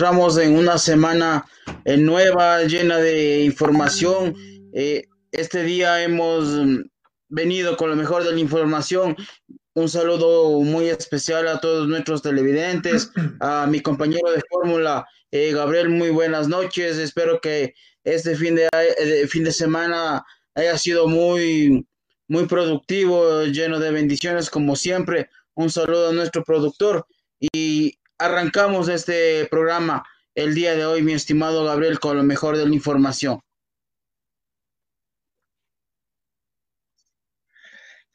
encontramos en una semana eh, nueva, llena de información. Eh, este día hemos venido con lo mejor de la información. Un saludo muy especial a todos nuestros televidentes, a mi compañero de fórmula, eh, Gabriel, muy buenas noches. Espero que este fin de, fin de semana haya sido muy, muy productivo, lleno de bendiciones como siempre. Un saludo a nuestro productor y arrancamos este programa el día de hoy, mi estimado Gabriel, con lo mejor de la información.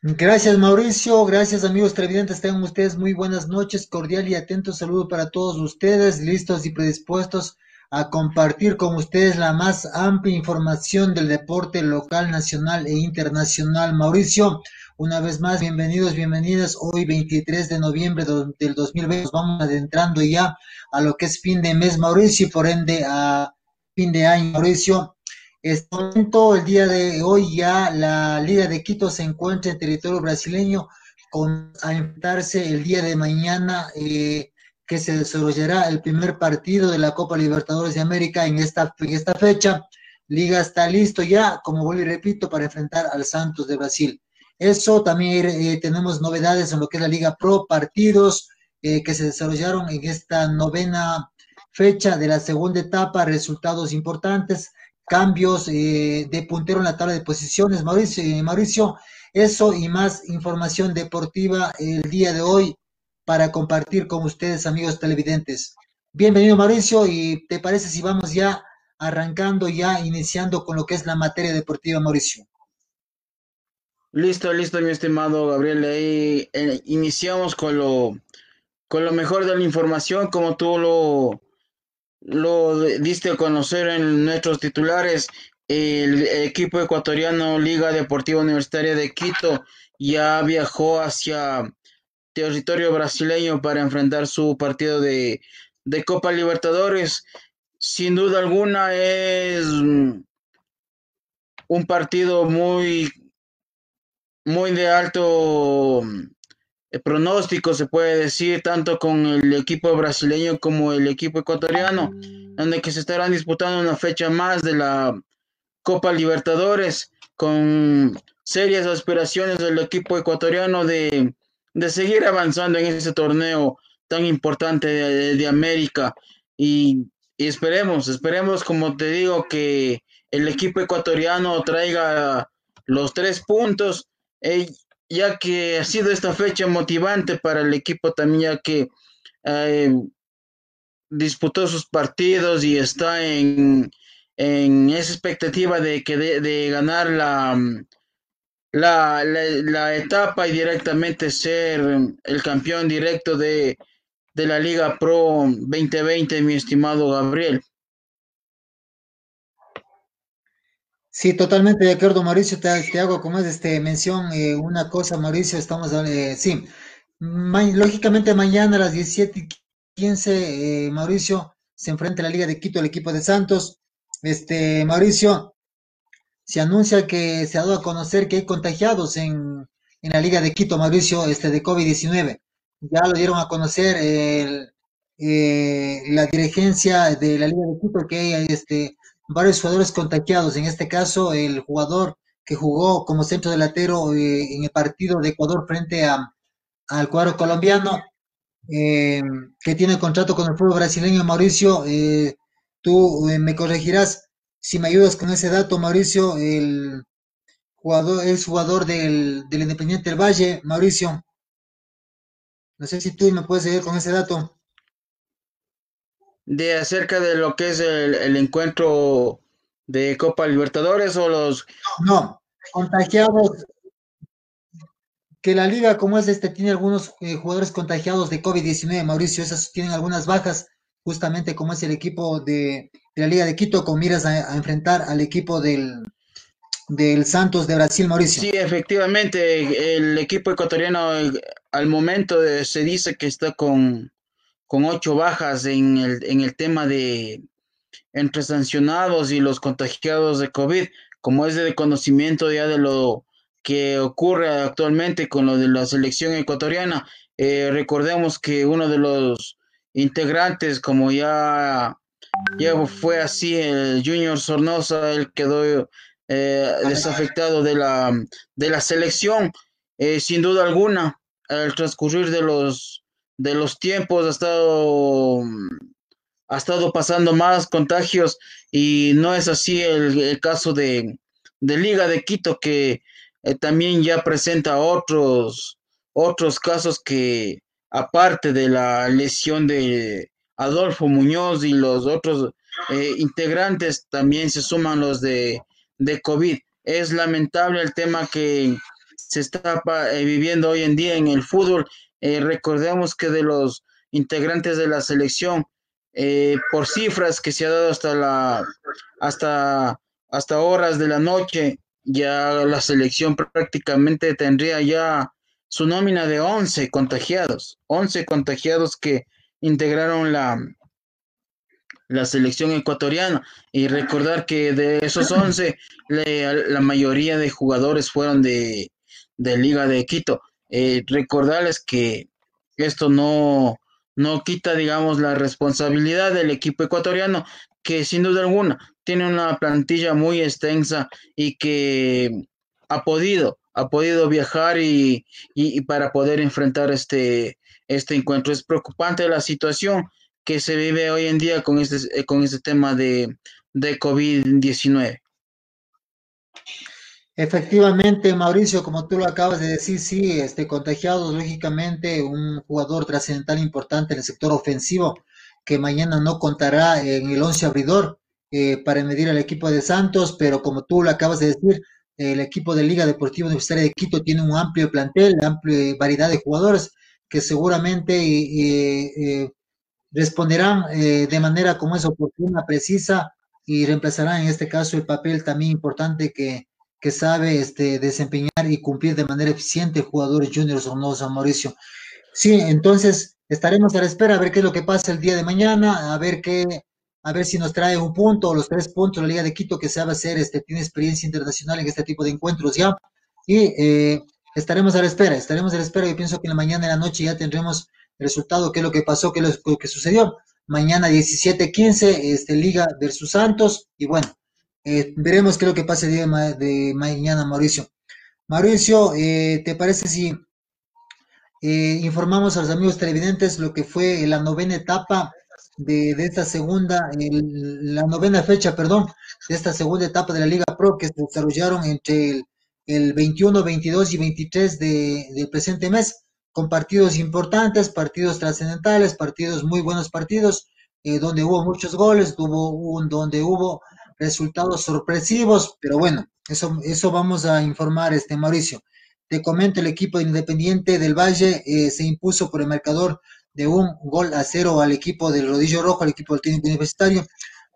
Gracias Mauricio, gracias amigos televidentes, tengan ustedes muy buenas noches, cordial y atento saludo para todos ustedes, listos y predispuestos a compartir con ustedes la más amplia información del deporte local, nacional e internacional. Mauricio, una vez más, bienvenidos, bienvenidas. Hoy 23 de noviembre del 2020 nos vamos adentrando ya a lo que es fin de mes, Mauricio, y por ende a fin de año, Mauricio. Este momento, el día de hoy ya la Liga de Quito se encuentra en territorio brasileño con a enfrentarse el día de mañana eh, que se desarrollará el primer partido de la Copa Libertadores de América en esta, en esta fecha. Liga está listo ya, como vuelvo y repito, para enfrentar al Santos de Brasil. Eso también eh, tenemos novedades en lo que es la Liga Pro, partidos eh, que se desarrollaron en esta novena fecha de la segunda etapa, resultados importantes, cambios eh, de puntero en la tabla de posiciones. Mauricio, Mauricio, eso y más información deportiva el día de hoy para compartir con ustedes, amigos televidentes. Bienvenido, Mauricio, y ¿te parece si vamos ya arrancando, ya iniciando con lo que es la materia deportiva, Mauricio? Listo, listo, mi estimado Gabriel. Ahí eh, iniciamos con lo, con lo mejor de la información, como tú lo, lo diste a conocer en nuestros titulares. El, equipo ecuatoriano Liga Deportiva Universitaria de Quito ya viajó hacia territorio brasileño para enfrentar su partido de, de Copa Libertadores. Sin duda alguna es un partido muy muy de alto eh, pronóstico, se puede decir, tanto con el equipo brasileño como el equipo ecuatoriano, donde que se estarán disputando una fecha más de la Copa Libertadores, con serias aspiraciones del equipo ecuatoriano de, seguir avanzando en ese torneo tan importante de, América. Y, esperemos, esperemos, como te digo, que el equipo ecuatoriano traiga los tres puntos ya que ha sido esta fecha motivante para el equipo también, ya que eh, disputó sus partidos y está en, esa expectativa de, que de, ganar la, la, la, etapa y directamente ser el campeón directo de, de la Liga Pro 2020, mi estimado Gabriel. Sí, totalmente de acuerdo, Mauricio. Te, hago como es este mención eh, una cosa, Mauricio. Estamos, eh, sí, lógicamente mañana a las 17:15, eh, Mauricio se enfrenta a la Liga de Quito, el equipo de Santos. Este, Mauricio, se anuncia que se ha dado a conocer que hay contagiados en, en la Liga de Quito, Mauricio, este, de COVID-19. Ya lo dieron a conocer la dirigencia de la Liga de Quito que hay este varios jugadores contagiados. En este caso, el jugador que jugó como centro delantero eh, en el partido de Ecuador frente a, al cuadro colombiano, eh, que tiene contrato con el pueblo brasileño, Mauricio. Eh, tú me corregirás si me ayudas con ese dato, Mauricio. El jugador es jugador del, del Independiente del Valle, Mauricio. No sé si tú me puedes seguir con ese dato de acerca de lo que es el, encuentro de Copa Libertadores o los... No, contagiados, que la liga como es este tiene algunos eh, jugadores contagiados de COVID-19, Mauricio, esas tienen algunas bajas, justamente como es el equipo de, la Liga de Quito, con miras a, enfrentar al equipo del, del Santos de Brasil, Mauricio. Sí, efectivamente, el equipo ecuatoriano al momento se dice que está con con ocho bajas en el, en el tema de entre sancionados y los contagiados de COVID, como es de conocimiento ya de lo que ocurre actualmente con lo de la selección ecuatoriana. Eh, recordemos que uno de los integrantes, como ya, ya fue así, el Junior Sornosa, él quedó eh, desafectado de la, de la selección, eh, sin duda alguna, al transcurrir de los, de los tiempos ha estado, ha estado pasando más contagios y no es así el, caso de, de, Liga de Quito que eh, también ya presenta otros, otros casos que aparte de la lesión de Adolfo Muñoz y los otros integrantes también se suman los de de COVID. Es lamentable el tema que se está eh, viviendo hoy en día en el fútbol. Eh, recordemos que de los integrantes de la selección, eh, por cifras que se ha dado hasta la hasta hasta horas de la noche, ya la selección prácticamente tendría ya su nómina de 11 contagiados, 11 contagiados que integraron la, la selección ecuatoriana y recordar que de esos 11 la mayoría de jugadores fueron de, de Liga de Quito. Eh, recordarles que esto no, no quita, digamos, la responsabilidad del equipo ecuatoriano, que sin duda alguna tiene una plantilla muy extensa y que ha podido, ha podido viajar y, y, y para poder enfrentar este, este encuentro. Es preocupante la situación que se vive hoy en día con este, con este tema de, de COVID-19. Efectivamente, Mauricio, como tú lo acabas de decir, sí, este contagiado, lógicamente, un jugador trascendental importante en el sector ofensivo, que mañana no contará en el once abridor eh, para medir al equipo de Santos, pero como tú lo acabas de decir, el equipo de Liga Deportiva Universitaria de Quito tiene un amplio plantel, amplia variedad de jugadores que seguramente eh, responderán eh, de manera como es oportuna, precisa y reemplazarán en este caso el papel también importante que, que sabe este, desempeñar y cumplir de manera eficiente jugadores juniors o no, San Mauricio. Sí, entonces estaremos a la espera a ver qué es lo que pasa el día de mañana, a ver qué, a ver si nos trae un punto o los tres puntos la Liga de Quito que sabe hacer, este, tiene experiencia internacional en este tipo de encuentros ya. Y eh, estaremos a la espera, estaremos a la espera. Yo pienso que la mañana, en la noche ya tendremos resultado, qué es lo que pasó, qué es lo que sucedió. Mañana 17-15, este, Liga versus Santos, y bueno, eh, veremos qué es lo que pasa el día de, mañana, Mauricio. Mauricio, eh, ¿te parece si eh, informamos a los amigos televidentes lo que fue la novena etapa de, esta segunda, la novena fecha, perdón, de esta segunda etapa de la Liga Pro que se desarrollaron entre el, 21, 22 y 23 de, del presente mes? con partidos importantes, partidos trascendentales, partidos muy buenos partidos, eh, donde hubo muchos goles, hubo un, donde hubo resultados sorpresivos, pero bueno, eso, eso vamos a informar, este Mauricio. Te comento, el equipo Independiente del Valle eh, se impuso por el marcador de un gol a cero al equipo del Rodillo Rojo, al equipo del técnico universitario,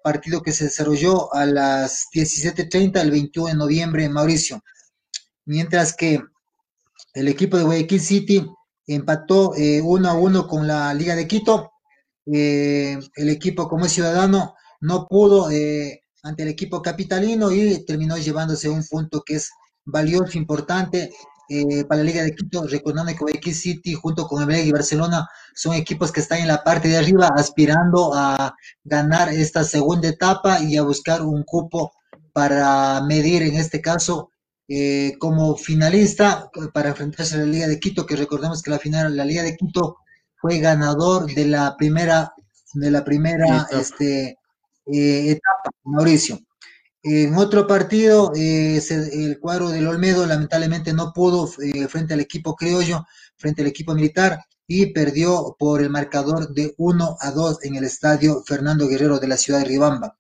partido que se desarrolló a las 17.30 el 21 de noviembre en Mauricio. Mientras que el equipo de Guayaquil City empató eh, uno a uno con la Liga de Quito. Eh, el equipo como es ciudadano no pudo eh, ante el equipo capitalino y terminó llevándose un punto que es valioso, importante para la Liga de Quito, recordando que Guayaquil City junto con el y Barcelona son equipos que están en la parte de arriba aspirando a ganar esta segunda etapa y a buscar un cupo para medir en este caso eh, como finalista para enfrentarse a la Liga de Quito, que recordemos que la final, la Liga de Quito fue ganador de la primera, de la primera este, eh, etapa, Mauricio. En otro partido, eh, el cuadro del Olmedo lamentablemente no pudo frente al equipo criollo, frente al equipo militar, y perdió por el marcador de 1 a 2 en el estadio Fernando Guerrero de la ciudad de Ribamba.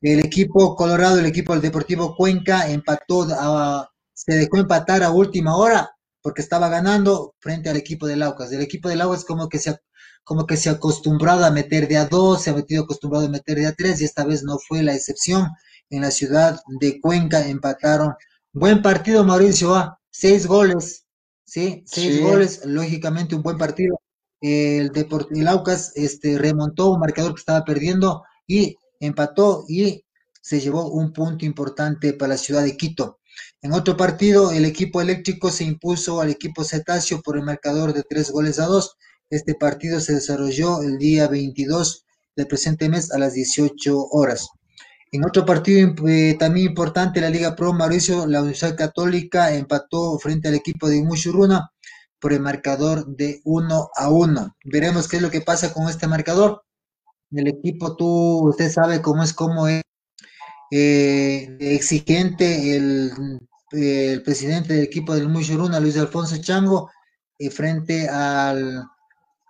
El equipo Colorado, el equipo del Deportivo Cuenca, empató, se dejó empatar a última hora porque estaba ganando frente al equipo de Laucas. El equipo de Laucas como que se como que se ha acostumbrado a meter de a dos, se ha metido acostumbrado a meter de a tres y esta vez no fue la excepción. En la ciudad de Cuenca empataron. Buen partido, Mauricio, a seis goles, ¿sí? Seis goles, lógicamente un buen partido. El Deportivo Laucas este, remontó un marcador que estaba perdiendo y empató y se llevó un punto importante para la ciudad de Quito. En otro partido, el equipo eléctrico se impuso al equipo cetáceo por el marcador de tres goles a dos. Este partido se desarrolló el día 22 del presente mes a las 18 horas. En otro partido eh, también importante, la Liga Pro Mauricio, la Universidad Católica empató frente al equipo de Mushuruna por el marcador de 1 a 1. Veremos qué es lo que pasa con este marcador. El equipo, tú, usted sabe cómo es, cómo es eh, exigente el, presidente del equipo del Mushuruna, Luis Alfonso Chango, eh, frente al,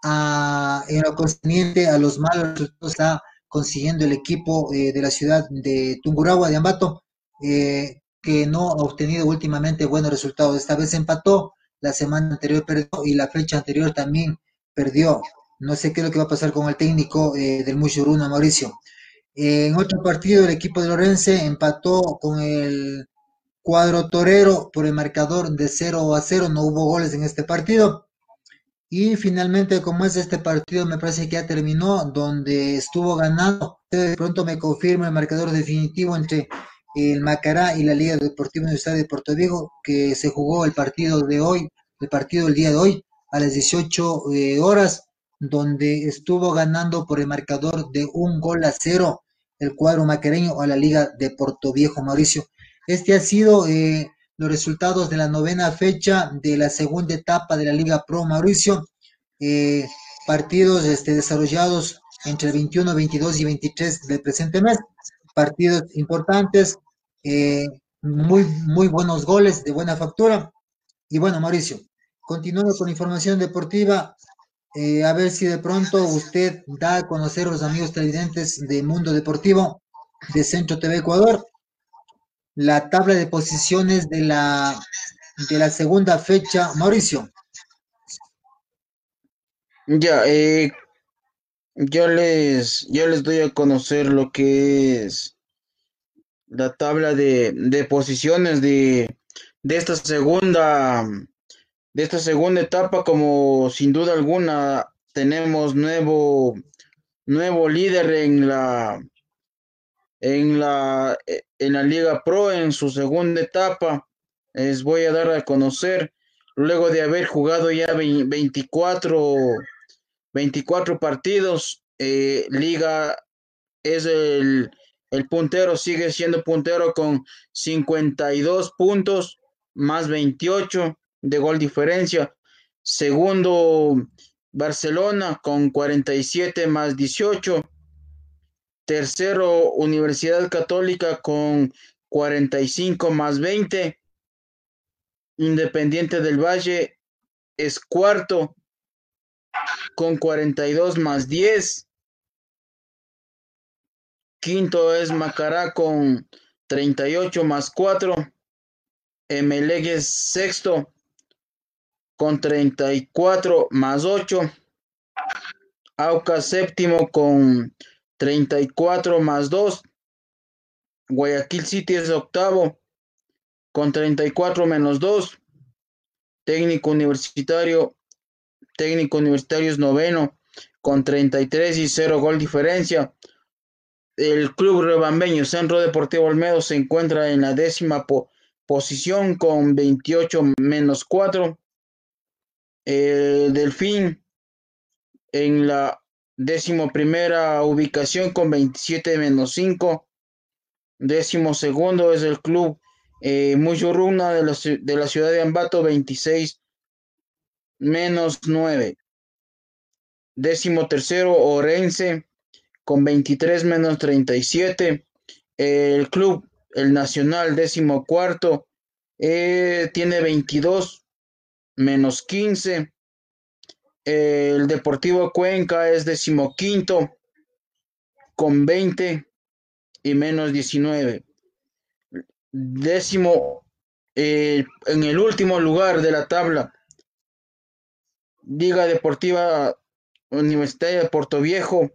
a, en lo concerniente a los malos resultados está consiguiendo el equipo eh, de la ciudad de Tungurahua, de Ambato, eh, que no ha obtenido últimamente buenos resultados. Esta vez empató, la semana anterior perdió y la fecha anterior también perdió. No sé qué es lo que va a pasar con el técnico eh, del Mushuruna, Mauricio. en otro partido, el equipo de Lorense empató con el cuadro torero por el marcador de 0 a 0. No hubo goles en este partido. Y finalmente, como es este partido, me parece que ya terminó, donde estuvo ganando. De pronto me confirma el marcador definitivo entre el Macará y la Liga Deportiva Universidad de Puerto Vigo, que se jugó el partido de hoy, el partido del día de hoy, a las 18 eh, horas, donde estuvo ganando por el marcador de un gol a cero el cuadro macareño a la Liga de Puerto Viejo, Mauricio. Este ha sido eh, los resultados de la novena fecha de la segunda etapa de la Liga Pro Mauricio. Eh, partidos este, desarrollados entre el 21, 22 y 23 del presente mes. Partidos importantes, eh, muy, muy buenos goles de buena factura. Y bueno, Mauricio, continuando con información deportiva, eh, a ver si de pronto usted da a conocer a los amigos televidentes de Mundo Deportivo de Centro TV Ecuador la tabla de posiciones de la, de la segunda fecha. Mauricio. Ya, eh, yo les, yo les doy a conocer lo que es la tabla de, de posiciones de, de esta segunda de esta segunda etapa como sin duda alguna tenemos nuevo nuevo líder en la en la, eh, en la Liga Pro en su segunda etapa. Les voy a dar a conocer, luego de haber jugado ya 24, 24 partidos, eh, Liga es el, el puntero, sigue siendo puntero con 52 puntos más 28 de gol diferencia. Segundo, Barcelona con 47 más 18. Tercero, Universidad Católica con 45 más 20. Independiente del Valle es cuarto con 42 más 10. Quinto es Macará con 38 más 4. Emelec sexto con 34 más 8. Auca séptimo con 34 más 2. Guayaquil City es octavo con 34 menos 2. Técnico universitario, técnico universitario es noveno con 33 y 0 gol diferencia. El club rebambeño Centro Deportivo Olmedo se encuentra en la décima posición con 28 menos 4. El Delfín en la Décimo primera ubicación con 27 menos 5. Décimo segundo es el club eh, Muyuruna de la, de la ciudad de Ambato, 26 menos 9. Décimo tercero Orense con 23 menos 37. El club, el Nacional, décimo cuarto, eh, tiene 22 menos 15. El Deportivo Cuenca es decimoquinto con 20 y menos 19. Décimo eh, en el último lugar de la tabla. Liga Deportiva Universitaria de Puerto Viejo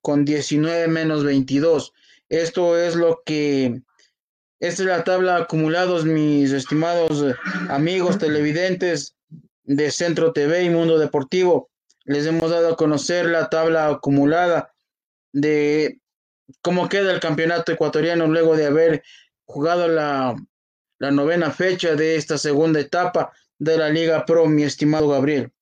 con 19 menos 22. Esto es lo que esta es la tabla acumulados, mis estimados amigos televidentes de Centro TV y Mundo Deportivo. Les hemos dado a conocer la tabla acumulada de cómo queda el campeonato ecuatoriano luego de haber jugado la, la novena fecha de esta segunda etapa de la Liga Pro, mi estimado Gabriel.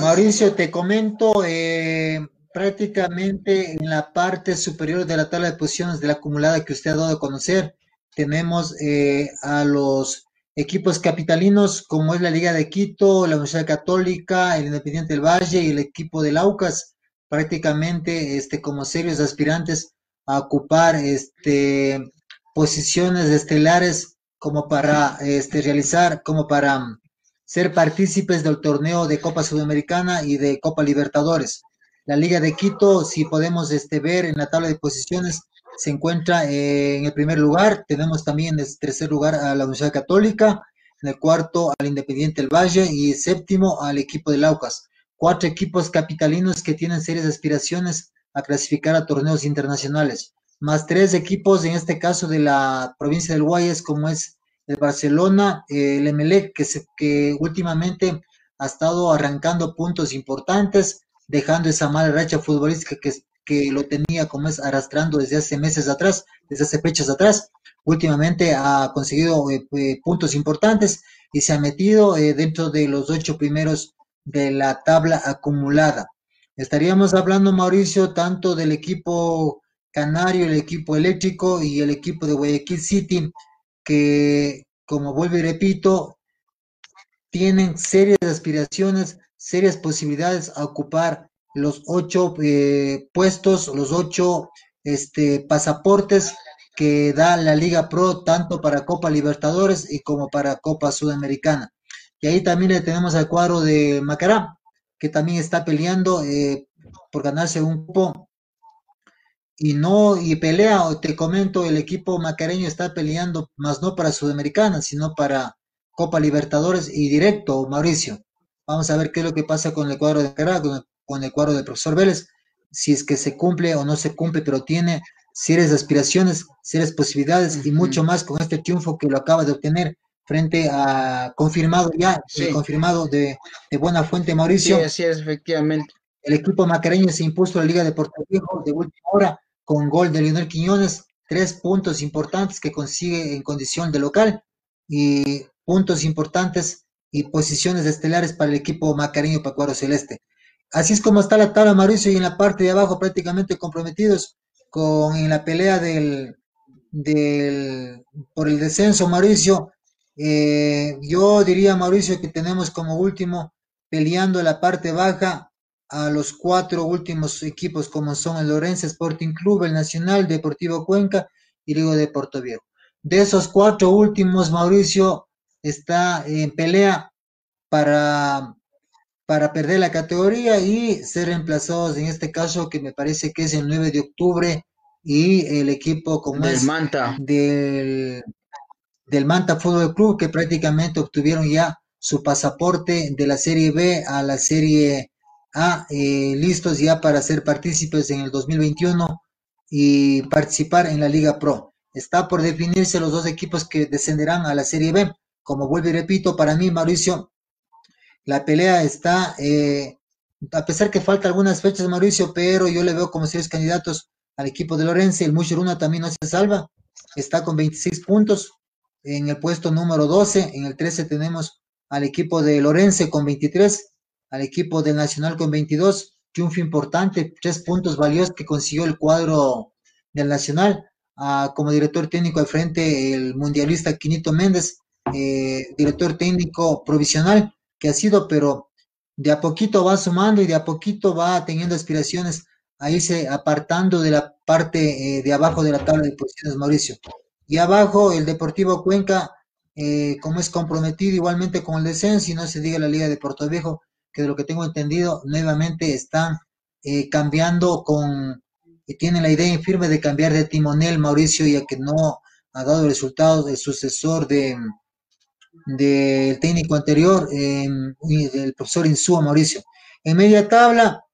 Mauricio, te comento, eh, prácticamente en la parte superior de la tabla de posiciones de la acumulada que usted ha dado a conocer, tenemos eh, a los equipos capitalinos como es la Liga de Quito, la Universidad Católica, el Independiente del Valle y el equipo del Aucas, prácticamente este, como serios aspirantes a ocupar este, posiciones estelares como para este, realizar, como para ser partícipes del torneo de Copa Sudamericana y de Copa Libertadores. La Liga de Quito, si podemos este, ver en la tabla de posiciones, se encuentra en el primer lugar. Tenemos también en el tercer lugar a la Universidad Católica, en el cuarto al Independiente del Valle y séptimo al equipo de Laucas. Cuatro equipos capitalinos que tienen serias aspiraciones a clasificar a torneos internacionales, más tres equipos, en este caso de la provincia del Guayas, como es el Barcelona, el Emelec, que, se, que últimamente ha estado arrancando puntos importantes, dejando esa mala racha futbolística que, que lo tenía como es arrastrando desde hace meses atrás, desde hace fechas atrás. Últimamente ha conseguido eh, eh, puntos importantes y se ha metido eh, dentro de los ocho primeros de la tabla acumulada. Estaríamos hablando, Mauricio, tanto del equipo canario, el equipo eléctrico y el equipo de Guayaquil City, que, como vuelvo y repito, tienen serias aspiraciones, serias posibilidades a ocupar los ocho eh, puestos, los ocho este, pasaportes que da la Liga Pro tanto para Copa Libertadores y como para Copa Sudamericana. Y ahí también le tenemos al cuadro de Macará, que también está peleando eh, por ganarse un cupo y no, y pelea, te comento, el equipo macareño está peleando, más no para Sudamericana, sino para Copa Libertadores y directo, Mauricio. Vamos a ver qué es lo que pasa con el cuadro de Caracas, con el cuadro del profesor Vélez, si es que se cumple o no se cumple, pero tiene serias aspiraciones, serias posibilidades y mucho más con este triunfo que lo acaba de obtener frente a confirmado ya, sí. confirmado de, de, buena fuente Mauricio. Sí, así es, efectivamente. El equipo macareño se impuso a la Liga de Puerto Rico de última hora con gol de Lionel Quiñones, tres puntos importantes que consigue en condición de local y puntos importantes y posiciones estelares para el equipo macareño Pacuaro Celeste. Así es como está la tabla, Mauricio, y en la parte de abajo prácticamente comprometidos con en la pelea del, del por el descenso, Mauricio. Eh, yo diría, Mauricio, que tenemos como último peleando la parte baja a los cuatro últimos equipos como son el Lorenzo Sporting Club, el Nacional Deportivo Cuenca y luego de Puerto Viejo. De esos cuatro últimos, Mauricio está en pelea para, para perder la categoría y ser reemplazados en este caso que me parece que es el 9 de octubre y el equipo como del es Manta. Del, del Manta Fútbol Club que prácticamente obtuvieron ya su pasaporte de la Serie B a la Serie a eh, listos ya para ser partícipes en el 2021 y participar en la Liga Pro. Está por definirse los dos equipos que descenderán a la Serie B. Como vuelvo y repito, para mí, Mauricio, la pelea está, eh, a pesar que falta algunas fechas, Mauricio, pero yo le veo como seis candidatos al equipo de Lorenzo. El Muchuruna también no se salva, está con 26 puntos en el puesto número 12. En el 13 tenemos al equipo de Lorenzo con 23 al equipo del Nacional con 22, triunfo importante, tres puntos valiosos que consiguió el cuadro del Nacional. Como director técnico al frente, el mundialista Quinito Méndez, eh, director técnico provisional que ha sido, pero de a poquito va sumando y de a poquito va teniendo aspiraciones a irse apartando de la parte eh, de abajo de la tabla de posiciones, Mauricio. Y abajo el Deportivo Cuenca, eh, como es comprometido igualmente con el descenso, y no se diga la Liga de Puerto Viejo, que de lo que tengo entendido, nuevamente están eh, cambiando con, y tienen la idea firme de cambiar de timonel, Mauricio, ya que no ha dado resultados del sucesor de del técnico anterior, eh, del profesor Insúa, Mauricio. En media tabla,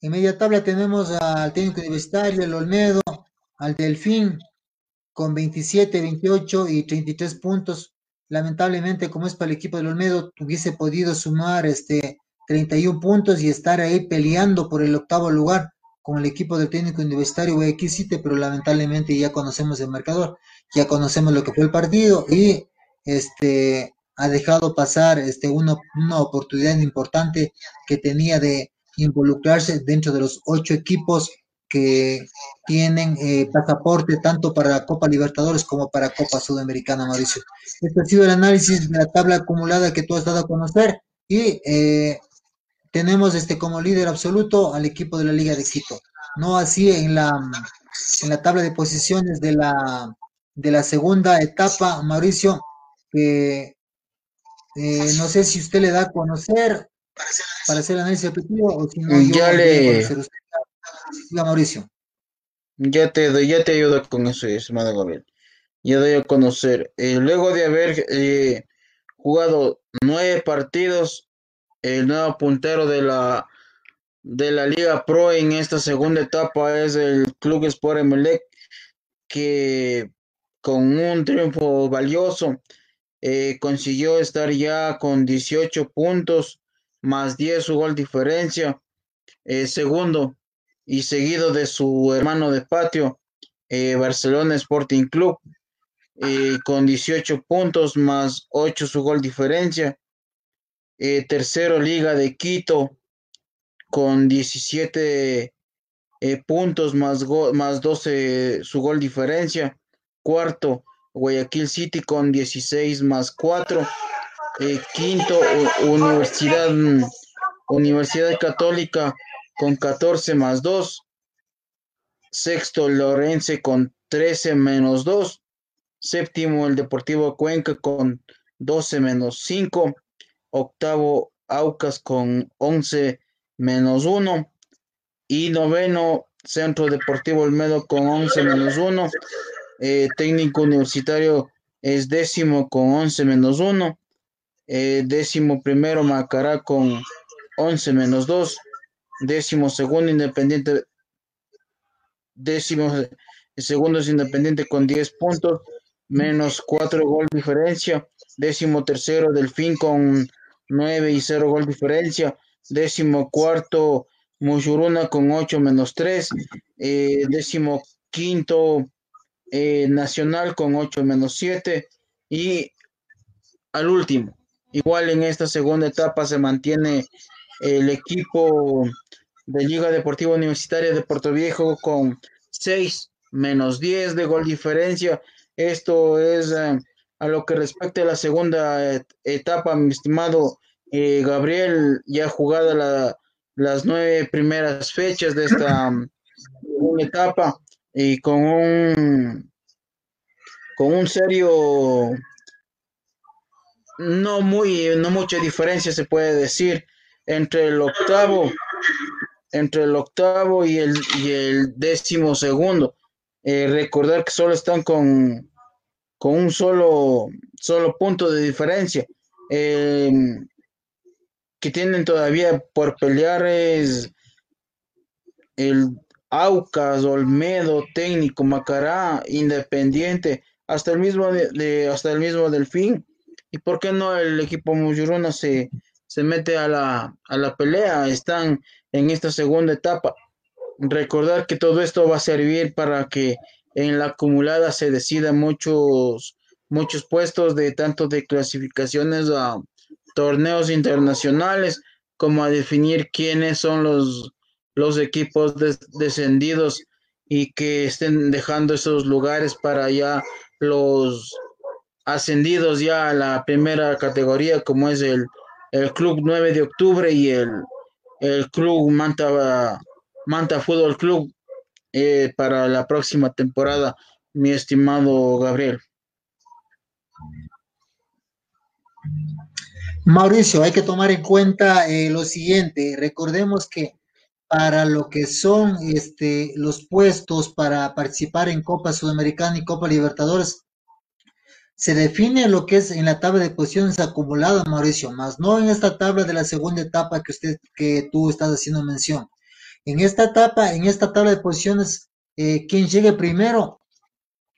en media tabla tenemos al técnico universitario, el Olmedo, al Delfín, con 27, 28 y 33 puntos lamentablemente, como es para el equipo del Olmedo, hubiese podido sumar este 31 puntos y estar ahí peleando por el octavo lugar con el equipo del técnico universitario Guayaquil pero lamentablemente ya conocemos el marcador, ya conocemos lo que fue el partido y este ha dejado pasar este, una, una oportunidad importante que tenía de involucrarse dentro de los ocho equipos que tienen eh, pasaporte tanto para la Copa Libertadores como para Copa Sudamericana, Mauricio. Este ha sido el análisis de la tabla acumulada que tú has dado a conocer y eh, tenemos este como líder absoluto al equipo de la Liga de Quito. No así en la, en la tabla de posiciones de la, de la segunda etapa, Mauricio, que eh, no sé si usted le da a conocer para hacer el análisis repetido o si no, ya le... Mauricio. Ya te, ya te ayudo con eso, estimado Gabriel. Ya doy a conocer. Eh, luego de haber eh, jugado nueve partidos, el nuevo puntero de la de la Liga Pro en esta segunda etapa es el Club Sport Emelec, que con un triunfo valioso eh, consiguió estar ya con 18 puntos más 10 su gol diferencia. segundo, y seguido de su hermano de patio, eh, Barcelona Sporting Club, eh, con 18 puntos más 8 su gol diferencia. Eh, tercero, Liga de Quito, con 17 puntos más, más 12 su gol diferencia. Cuarto, Guayaquil City con 16 más 4. quinto, Universidad, Universidad Católica con 14 más 2. Sexto, Lorense con 13 menos 2. Séptimo, el Deportivo Cuenca con 12 menos 5. Octavo, Aucas con 11 menos 1. Y noveno, Centro Deportivo Olmedo con 11 menos 1. Eh, técnico universitario es décimo con 11 menos 1. Eh, décimo primero, Macará con 11 menos 2 décimo segundo Independiente, décimo segundo es Independiente con 10 puntos, menos 4 gol diferencia, décimo tercero Delfín con 9 y 0 gol diferencia, décimo cuarto Muyuruna con 8 menos 3, eh, décimo quinto eh, Nacional con 8 menos 7 y al último, igual en esta segunda etapa se mantiene el equipo de Liga Deportiva Universitaria de Puerto Viejo con 6 menos 10 de gol diferencia. Esto es eh, a lo que respecta a la segunda etapa, mi estimado eh, Gabriel, ya jugada las nueve primeras fechas de esta segunda etapa y con un con un serio no muy no mucha diferencia se puede decir entre el octavo, entre el octavo y el, y el décimo segundo. Eh, recordar que solo están con, con un solo, solo punto de diferencia. Eh, que tienen todavía por pelear es el Aucas, Olmedo, Técnico, Macará, Independiente, hasta el mismo de, hasta el mismo Delfín. ¿Y por qué no el equipo Muyuruna se, se mete a la, a la pelea, están en esta segunda etapa. Recordar que todo esto va a servir para que en la acumulada se decidan muchos, muchos puestos de tanto de clasificaciones a torneos internacionales como a definir quiénes son los, los equipos descendidos y que estén dejando esos lugares para ya los ascendidos ya a la primera categoría como es el, el Club 9 de Octubre y el, el Club Manta, Manta Fútbol Club eh, para la próxima temporada, mi estimado Gabriel. Mauricio, hay que tomar en cuenta eh, lo siguiente. Recordemos que para lo que son este, los puestos para participar en Copa Sudamericana y Copa Libertadores, se define lo que es en la tabla de posiciones acumuladas, Mauricio, más no en esta tabla de la segunda etapa que usted, que tú estás haciendo mención. En esta etapa, en esta tabla de posiciones, eh, quien llegue primero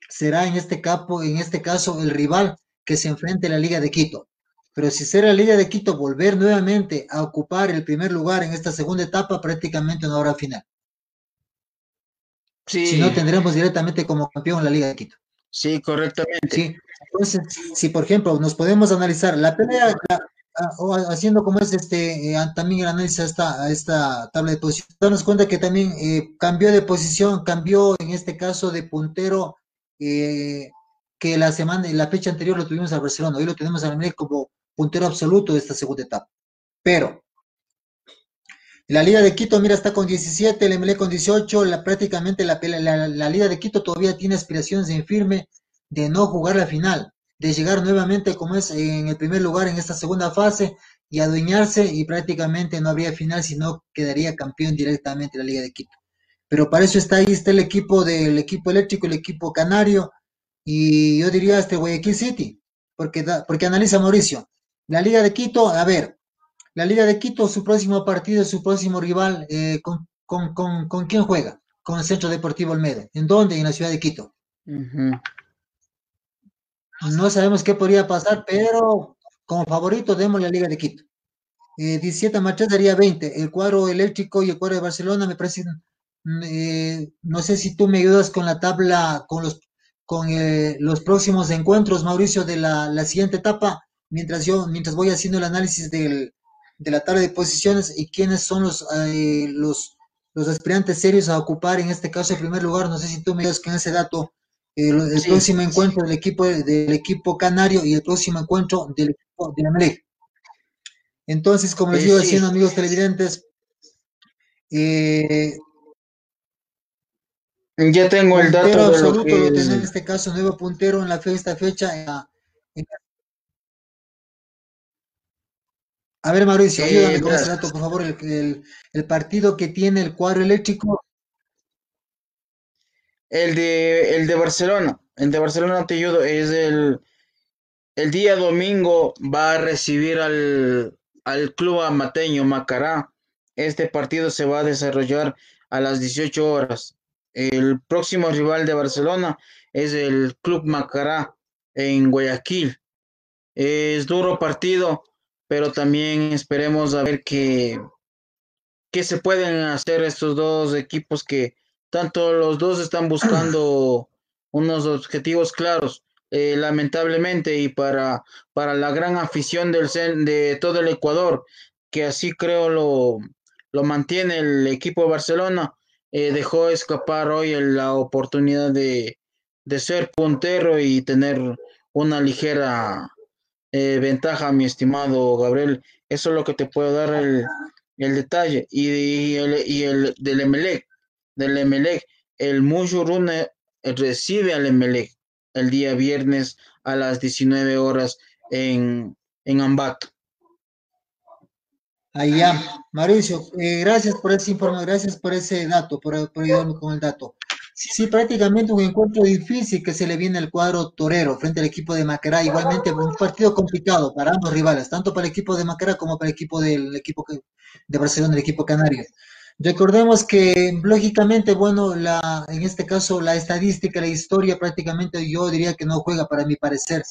será en este, capo, en este caso el rival que se enfrente a la Liga de Quito. Pero si será la Liga de Quito volver nuevamente a ocupar el primer lugar en esta segunda etapa, prácticamente no habrá final. Si no, tendremos directamente como campeón la Liga de Quito. Sí, correctamente. Sí. Entonces, si por ejemplo nos podemos analizar la pelea, o haciendo como es este, eh, también el análisis a esta, esta tabla de posiciones, damos cuenta que también eh, cambió de posición, cambió en este caso de puntero, eh, que la semana, la fecha anterior lo tuvimos a Barcelona, hoy lo tenemos a MLE como puntero absoluto de esta segunda etapa. Pero la Liga de Quito, mira, está con 17, el MLE con 18, la, prácticamente la, Liga de Quito todavía tiene aspiraciones en firme de no jugar la final de llegar nuevamente como es en el primer lugar en esta segunda fase y adueñarse y prácticamente no habría final, sino quedaría campeón directamente la Liga de Quito. Pero para eso está ahí, está el equipo del equipo eléctrico, el equipo canario, y yo diría este Guayaquil City, porque, porque analiza Mauricio. La Liga de Quito, a ver, la Liga de Quito, su próximo partido, su próximo rival, eh, con, con, con, con, quién juega? Con el Centro Deportivo Olmedo. ¿En dónde? En la ciudad de Quito. No sabemos qué podría pasar, pero como favorito demos la Liga de Quito. 17 eh, marchas daría 20. El cuadro eléctrico y el cuadro de Barcelona me parece, mm, eh, no sé si tú me ayudas con la tabla, con los, con eh, los próximos encuentros, Mauricio, de la, siguiente etapa, mientras yo, mientras voy haciendo el análisis del, de la tabla de posiciones y quiénes son los, los, los aspirantes serios a ocupar en este caso el primer lugar. No sé si tú me ayudas con ese dato el, próximo encuentro del equipo del equipo canario y el próximo encuentro del equipo de Amelec. Entonces, como les digo diciendo, amigos televidentes, eh, ya tengo el dato de absoluto lo, que en este caso nuevo puntero en la esta fecha. A ver, Mauricio, ayúdame con ese dato, por favor, el, el partido que tiene el cuadro eléctrico el de, el de Barcelona, el de Barcelona te ayudo, es el, el día domingo va a recibir al, al club amateño Macará. Este partido se va a desarrollar a las 18 horas. El próximo rival de Barcelona es el Club Macará en Guayaquil. Es duro partido, pero también esperemos a ver qué, se pueden hacer estos dos equipos que tanto los dos están buscando unos objetivos claros. Eh, lamentablemente y para, para la gran afición del, de todo el Ecuador, que así creo lo, lo mantiene el equipo de Barcelona, eh, dejó escapar hoy la oportunidad de, de, ser puntero y tener una ligera eh, ventaja, mi estimado Gabriel. Eso es lo que te puedo dar el, el detalle. Y, el, y el del Emelec, del Emelec. El Mujuruna recibe al Emelec el día viernes a las 19 horas en, en Ambato. Allá, Mauricio, eh, gracias por ese informe, gracias por ese dato, por, ayudarme con el dato. Sí, prácticamente un encuentro difícil que se le viene al cuadro torero frente al equipo de Macará. Igualmente, un partido complicado para ambos rivales, tanto para el equipo de Macará como para el equipo del equipo de Barcelona, el equipo canario. Recordemos que lógicamente, bueno, la, en este caso la estadística, la historia prácticamente yo diría que no juega para mi parecer,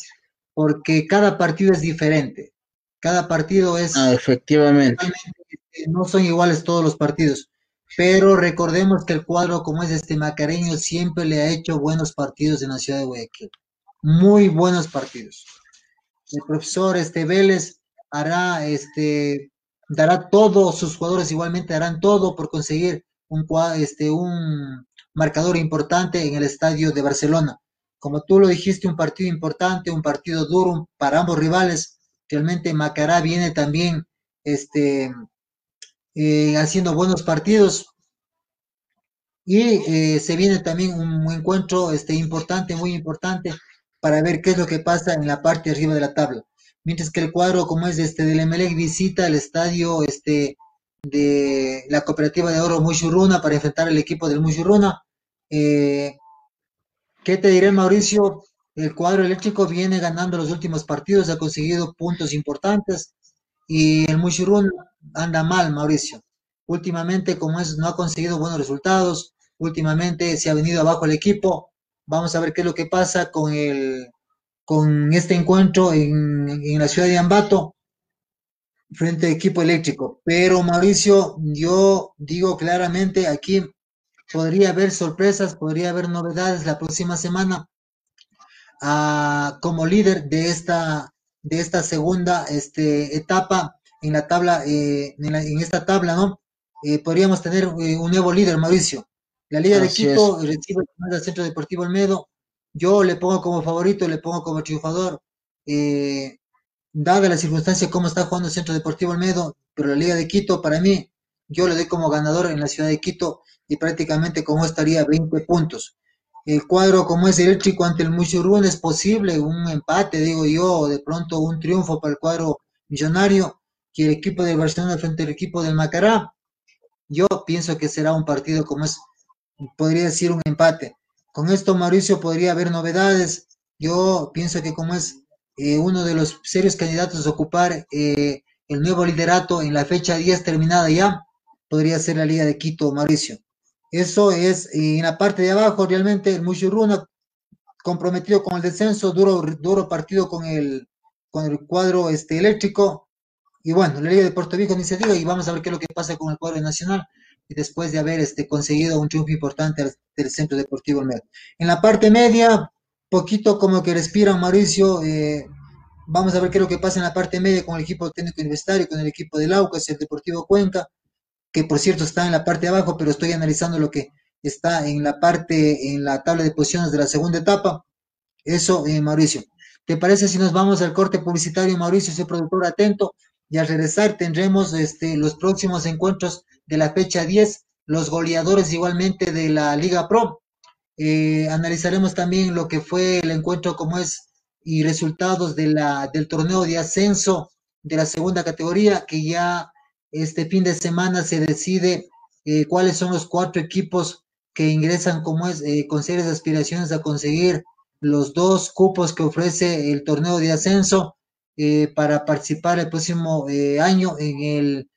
porque cada partido es diferente. Cada partido es... Ah, efectivamente. No son iguales todos los partidos, pero recordemos que el cuadro como es este Macareño siempre le ha hecho buenos partidos en la ciudad de Guayaquil. Muy buenos partidos. El profesor este Vélez hará este dará todo, sus jugadores igualmente harán todo por conseguir un, este, un marcador importante en el estadio de Barcelona. Como tú lo dijiste, un partido importante, un partido duro para ambos rivales. Realmente Macará viene también este, eh, haciendo buenos partidos. Y eh, se viene también un encuentro este, importante, muy importante, para ver qué es lo que pasa en la parte arriba de la tabla mientras que el cuadro como es este del Emelec visita el estadio este de la cooperativa de oro Mushuruna para enfrentar al equipo del Mushuruna. Eh, ¿Qué te diré, Mauricio? El cuadro eléctrico viene ganando los últimos partidos, ha conseguido puntos importantes y el Mushuruna anda mal, Mauricio. Últimamente, como es, no ha conseguido buenos resultados, últimamente se ha venido abajo el equipo. Vamos a ver qué es lo que pasa con el con este encuentro en, la ciudad de Ambato frente al equipo eléctrico. Pero Mauricio, yo digo claramente aquí podría haber sorpresas, podría haber novedades la próxima semana. como líder de esta, de esta segunda este, etapa en la tabla, eh, en, esta tabla, ¿no? Eh, podríamos tener eh, un nuevo líder, Mauricio. La Liga de Quito recibe el Centro Deportivo Olmedo. Yo le pongo como favorito, le pongo como triunfador. dada la circunstancia cómo está jugando el Centro Deportivo Olmedo, pero la Liga de Quito, para mí, yo le doy como ganador en la ciudad de Quito y prácticamente como estaría 20 puntos. El cuadro como es eléctrico ante el Muchurún es posible un empate, digo yo, de pronto un triunfo para el cuadro millonario que el equipo de Barcelona frente al equipo del Macará. Yo pienso que será un partido como es, podría decir un empate. Con esto, Mauricio, podría haber novedades. Yo pienso que como es eh, uno de los serios candidatos a ocupar eh, el nuevo liderato en la fecha 10 terminada ya, podría ser la Liga de Quito, Mauricio. Eso es en la parte de abajo, realmente el Mushuruna comprometido con el descenso, duro, duro partido con el, con el cuadro este, eléctrico. Y bueno, la Liga de Puerto Rico ni se diga, y vamos a ver qué es lo que pasa con el cuadro nacional, y después de haber este, conseguido un triunfo importante del Centro Deportivo Medio. En la parte media, poquito como que respiran Mauricio, eh, vamos a ver qué es lo que pasa en la parte media con el equipo técnico universitario, con el equipo del Aucas, el Deportivo Cuenca, que por cierto está en la parte de abajo, pero estoy analizando lo que está en la parte, en la tabla de posiciones de la segunda etapa. Eso, eh, Mauricio. ¿Te parece si nos vamos al corte publicitario, Mauricio, ese productor atento? Y al regresar tendremos este, los próximos encuentros de la fecha 10, los goleadores igualmente de la Liga Pro. Eh, analizaremos también lo que fue el encuentro como es y resultados de la, del torneo de ascenso de la segunda categoría que ya este fin de semana se decide eh, cuáles son los cuatro equipos que ingresan como es, eh, con serias aspiraciones a conseguir los dos cupos que ofrece el torneo de ascenso eh, para participar el próximo año en el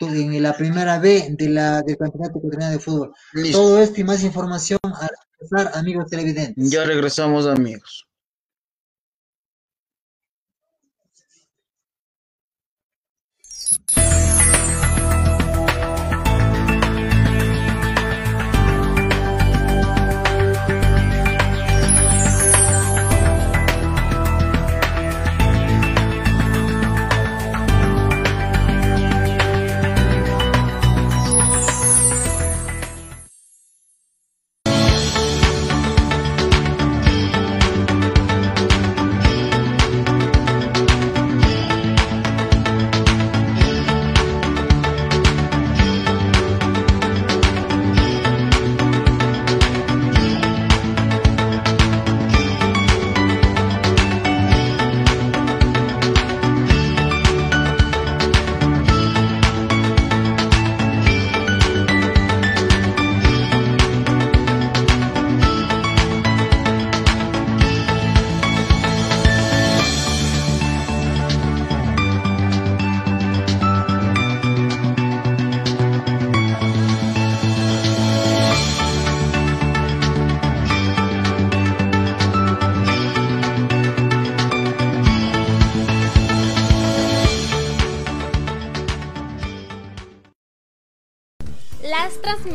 en la primera B de la, del Campeonato Ecuatoriano de Fútbol. Todo esto y más información a regresar, amigos televidentes. Ya regresamos, amigos.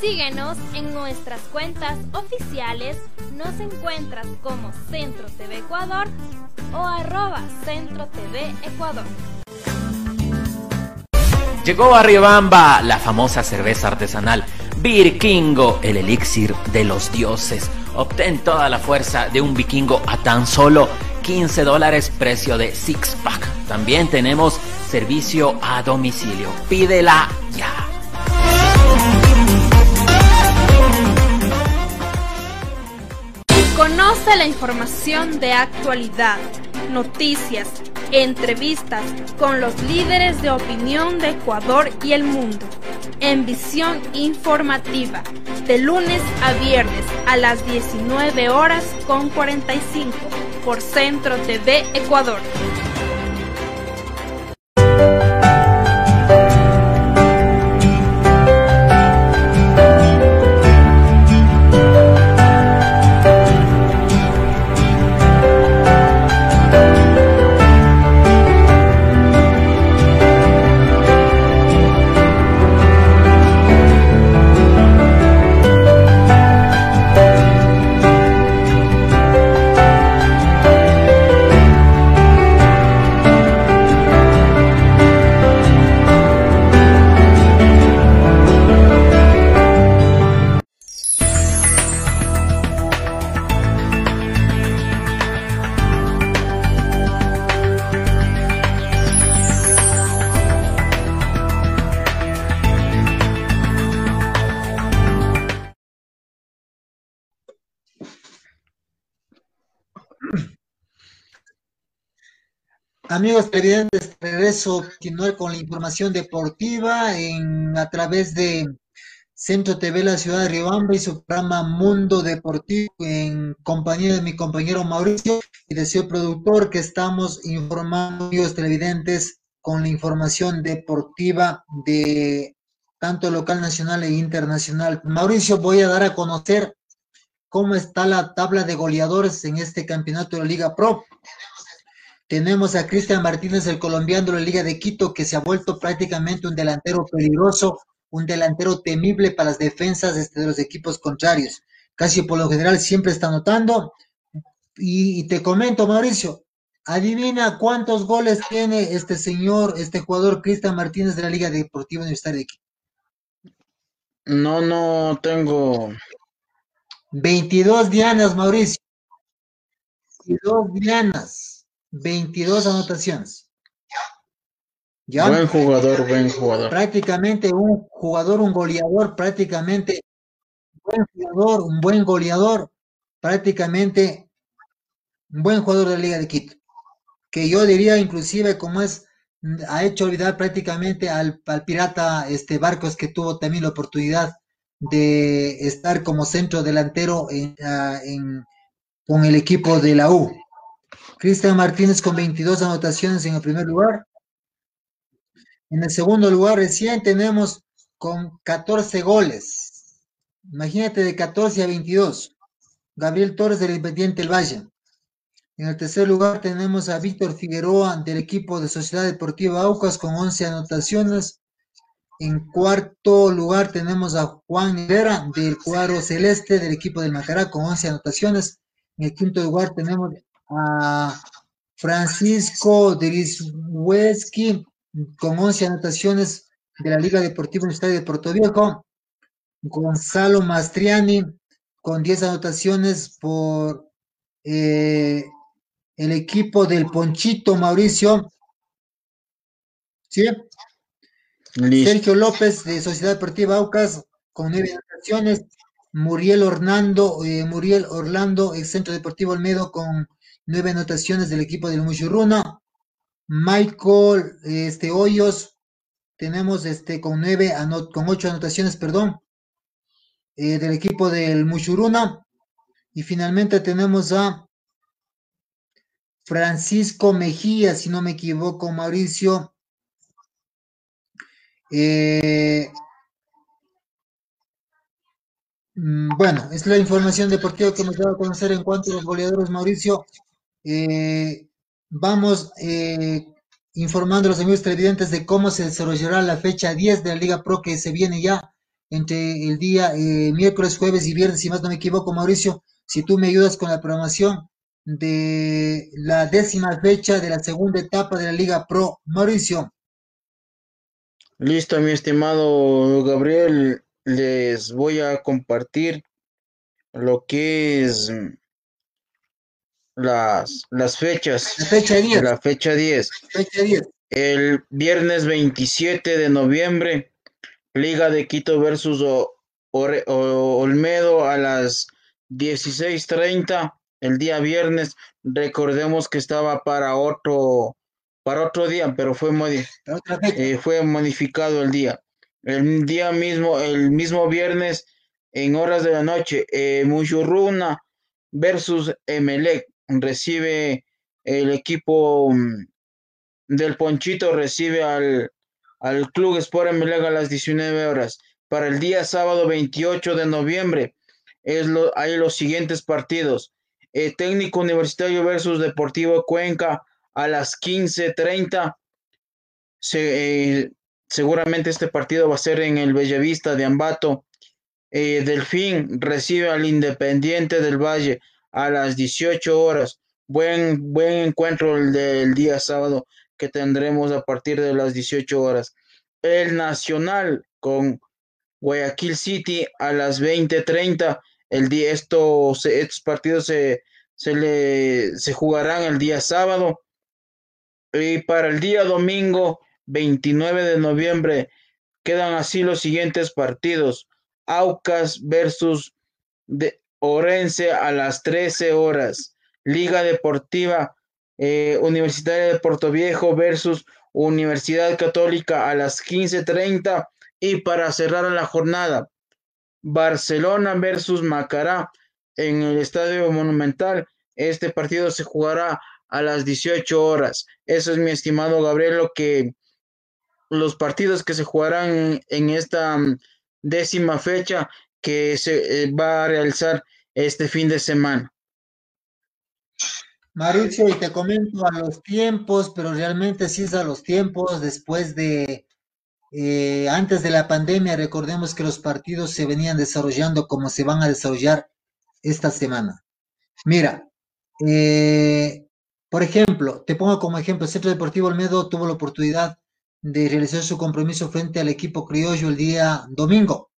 Síguenos en nuestras cuentas oficiales. Nos encuentras como Centro TV Ecuador o arroba Centro TV Ecuador. Llegó a Riobamba la famosa cerveza artesanal Virkingo, el elixir de los dioses. Obtén toda la fuerza de un vikingo a tan solo 15 dólares precio de six pack. También tenemos servicio a domicilio. Pídela ya. Conoce la información de actualidad, noticias, Entrevistas con los líderes de opinión de Ecuador y el mundo. En visión informativa, de lunes a viernes a las 19 horas con 45 por Centro TV Ecuador. Amigos televidentes, regreso a continuar con la información deportiva en, a través de Centro TV La Ciudad de Riobamba y su programa Mundo Deportivo en compañía de mi compañero Mauricio y de su productor que estamos informando, amigos televidentes, con la información deportiva de tanto local, nacional e internacional. Mauricio, voy a dar a conocer cómo está la tabla de goleadores en este campeonato de la Liga Pro. Tenemos a Cristian Martínez, el colombiano de la Liga de Quito, que se ha vuelto prácticamente un delantero peligroso, un delantero temible para las defensas este, de los equipos contrarios. Casi por lo general siempre está anotando. Y, te comento, Mauricio, adivina cuántos goles tiene este señor, este jugador Cristian Martínez de la Liga Deportiva Universitaria de Quito. No, no tengo. 22 dianas, Mauricio. 22 dianas. 22 anotaciones. ¿Ya? Buen jugador, buen jugador. Prácticamente un jugador, un goleador, prácticamente buen jugador, un buen goleador, prácticamente un buen jugador de la Liga de Quito. Que yo diría inclusive como es, ha hecho olvidar prácticamente al, pirata este Barcos que tuvo también la oportunidad de estar como centro delantero en, ah, con el equipo de la U. Cristian Martínez con 22 anotaciones en el primer lugar. En el segundo lugar, recién tenemos con 14 goles. Imagínate de 14 a 22. Gabriel Torres del Independiente del Valle. En el tercer lugar tenemos a Víctor Figueroa del equipo de Sociedad Deportiva Aucas con 11 anotaciones. En cuarto lugar tenemos a Juan Herrera del cuadro celeste del equipo del Macará con 11 anotaciones. En el quinto lugar tenemos a Francisco Derisweski con 11 anotaciones de la Liga Deportiva Universitaria de Puerto Viejo, Gonzalo Mastriani con 10 anotaciones por eh, el equipo del Ponchito Mauricio. ¿Sí? Sergio López de Sociedad Deportiva Aucas con 9 anotaciones. Muriel Orlando, eh, Muriel Orlando, el Centro Deportivo Olmedo con nueve anotaciones del equipo del Muchurruna. Michael este, Hoyos, tenemos este, con, nueve con ocho anotaciones, perdón, eh, del equipo del Muchuruna. Y finalmente tenemos a Francisco Mejía, si no me equivoco, Mauricio. Eh, mm, bueno, es la información deportiva que hemos dado a conocer en cuanto a los goleadores, Mauricio. Eh, vamos eh, informando a los amigos televidentes de cómo se desarrollará la fecha 10 de la Liga Pro que se viene ya entre el día eh, miércoles, jueves y viernes, si más no me equivoco, Mauricio, si tú me ayudas con la programación de la décima fecha de la segunda etapa de la Liga Pro. Mauricio. Listo, mi estimado Gabriel, les voy a compartir lo que es las, las fechas. La fecha 10. La fecha 10. Fecha 10. El viernes 27 de noviembre, Liga de Quito versus Olmedo a las 16:30 el día viernes. Recordemos que estaba para otro para otro día, pero fue, eh, fue modificado el día. El día mismo, el mismo viernes, en horas de la noche, eh, versus Emelec recibe el equipo mm, del Ponchito, recibe al, al Club Sport Emelec a las 19 horas. Para el día sábado 28 de noviembre, es lo, hay los siguientes partidos. Eh, técnico Universitario versus Deportivo Cuenca a las 15.30. Eh, seguramente este partido va a ser en el Bellavista de Ambato. Eh, Delfín recibe al Independiente del Valle a las 18 horas. Buen, buen encuentro el del día sábado que tendremos a partir de las 18 horas. El Nacional con Guayaquil City a las 20:30. El día, estos, estos partidos se, se, le, se jugarán el día sábado. Y para el día domingo 29 de noviembre quedan así los siguientes partidos. Aucas versus Orense a las 13 horas. Liga Deportiva eh, Universitaria de Puerto Viejo versus Universidad Católica a las 15.30. Y para cerrar la jornada, Barcelona versus Macará en el Estadio Monumental. Este partido se jugará a las 18 horas. Eso es mi estimado Gabriel, lo que los partidos que se jugarán en esta mm, décima fecha que se eh, va a realizar este fin de semana. Mauricio, y te comento a los tiempos, pero realmente sí es a los tiempos después de, eh, antes de la pandemia, recordemos que los partidos se venían desarrollando como se van a desarrollar esta semana. Mira, eh, por ejemplo, te pongo como ejemplo, el Centro Deportivo Olmedo tuvo la oportunidad de realizar su compromiso frente al equipo criollo el día domingo.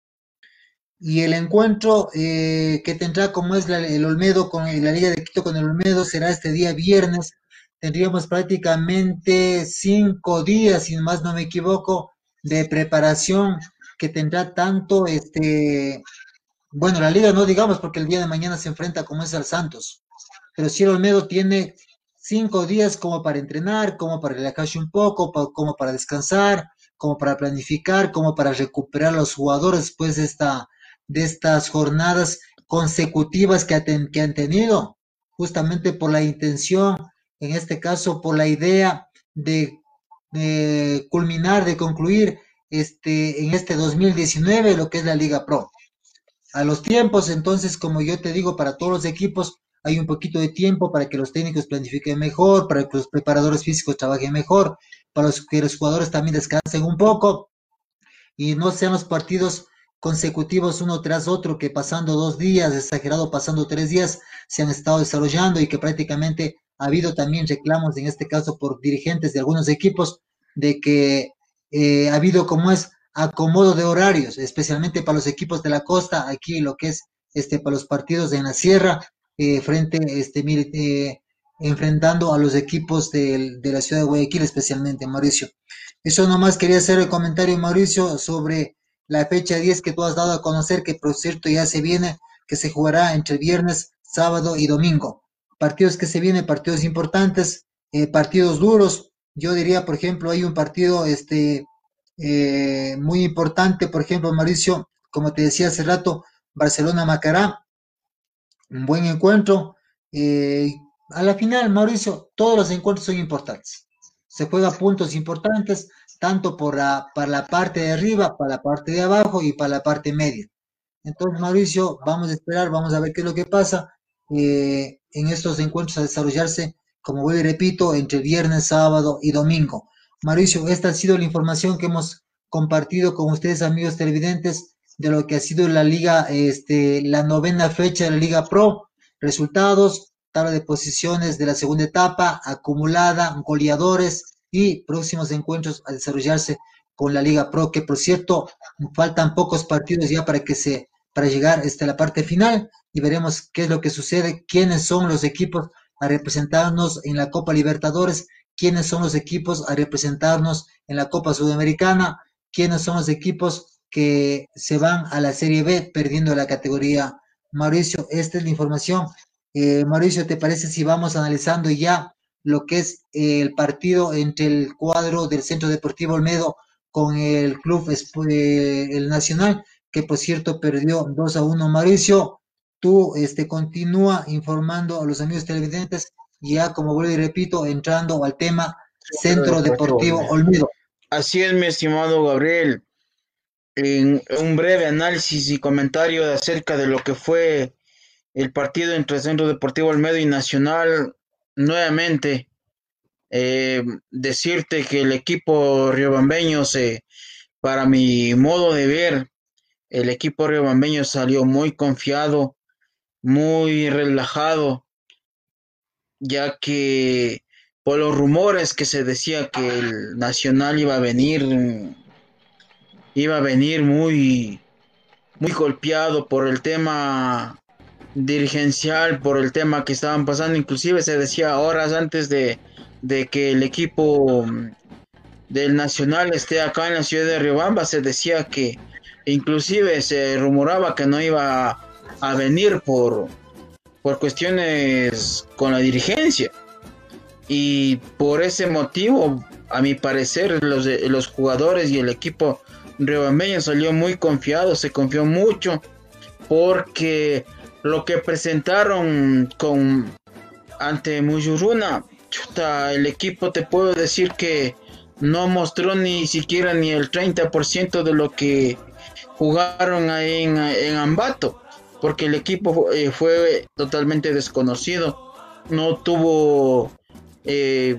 Y el encuentro eh, que tendrá como es el Olmedo con la Liga de Quito con el Olmedo será este día viernes. Tendríamos prácticamente cinco días, si más no me equivoco, de preparación que tendrá tanto este, bueno, la liga no digamos porque el día de mañana se enfrenta como es al Santos, pero si el Olmedo tiene cinco días como para entrenar, como para relajarse un poco, como para descansar, como para planificar, como para recuperar a los jugadores después de, esta, de estas jornadas consecutivas que, han tenido, justamente por la intención, en este caso por la idea de, culminar, de concluir este, en este 2019 lo que es la Liga Pro. A los tiempos, entonces, como yo te digo, para todos los equipos, hay un poquito de tiempo para que los técnicos planifiquen mejor, para que los preparadores físicos trabajen mejor, para que los jugadores también descansen un poco y no sean los partidos consecutivos uno tras otro que pasando dos días, exagerado pasando tres días, se han estado desarrollando y que prácticamente ha habido también reclamos, en este caso por dirigentes de algunos equipos, de que eh, ha habido como es acomodo de horarios, especialmente para los equipos de la costa, aquí lo que es este para los partidos en la sierra, eh, frente, este, eh, enfrentando a los equipos de, la ciudad de Guayaquil, especialmente, Mauricio. Eso nomás quería hacer el comentario, Mauricio, sobre la fecha 10 que tú has dado a conocer, que por cierto ya se viene, que se jugará entre viernes, sábado y domingo. Partidos que se vienen, partidos importantes, eh, partidos duros. Yo diría, por ejemplo, hay un partido este, muy importante, por ejemplo, Mauricio, como te decía hace rato, Barcelona-Macará, un buen encuentro. Eh, a la final, Mauricio, todos los encuentros son importantes. Se juega puntos importantes, tanto por la, para la parte de arriba, para la parte de abajo y para la parte media. Entonces, Mauricio, vamos a esperar, vamos a ver qué es lo que pasa eh, en estos encuentros a desarrollarse, como voy y repito, entre viernes, sábado y domingo. Mauricio, esta ha sido la información que hemos compartido con ustedes, amigos televidentes de lo que ha sido la liga, este, la novena fecha de la Liga Pro, resultados, tabla de posiciones de la segunda etapa, acumulada, goleadores y próximos encuentros a desarrollarse con la Liga Pro, que por cierto, faltan pocos partidos ya para que se, para llegar hasta la parte final y veremos qué es lo que sucede, quiénes son los equipos a representarnos en la Copa Libertadores, quiénes son los equipos a representarnos en la Copa Sudamericana, quiénes son los equipos que se van a la Serie B perdiendo la categoría. Mauricio, esta es la información. Eh, Mauricio, ¿te parece si vamos analizando ya lo que es el partido entre el cuadro del Centro Deportivo Olmedo con el club eh, el Nacional, que por cierto perdió 2 a 1. Mauricio, tú este, continúa informando a los amigos televidentes, ya como vuelvo y repito, entrando al tema Centro Deportivo Olmedo. Así es, mi estimado Gabriel. En un breve análisis y comentario acerca de lo que fue el partido entre Centro Deportivo Olmedo y Nacional, nuevamente eh, decirte que el equipo riobambeño se, para mi modo de ver, el equipo riobambeño salió muy confiado, muy relajado, ya que por los rumores que se decía que el Nacional iba a venir, iba a venir muy, muy golpeado por el tema dirigencial, por el tema que estaban pasando, inclusive se decía horas antes de, de que el equipo mm, del Nacional esté acá en la ciudad de Riobamba, se decía que inclusive se rumoraba que no iba a, venir por, por cuestiones con la dirigencia. Y por ese motivo, a mi parecer, los, los jugadores y el equipo riobambeño salió muy confiado, se confió mucho, porque lo que presentaron con ante Muyuruna el equipo te puedo decir que no mostró ni siquiera ni el 30% de lo que jugaron ahí en, Ambato, porque el equipo eh, fue totalmente desconocido, no tuvo, eh,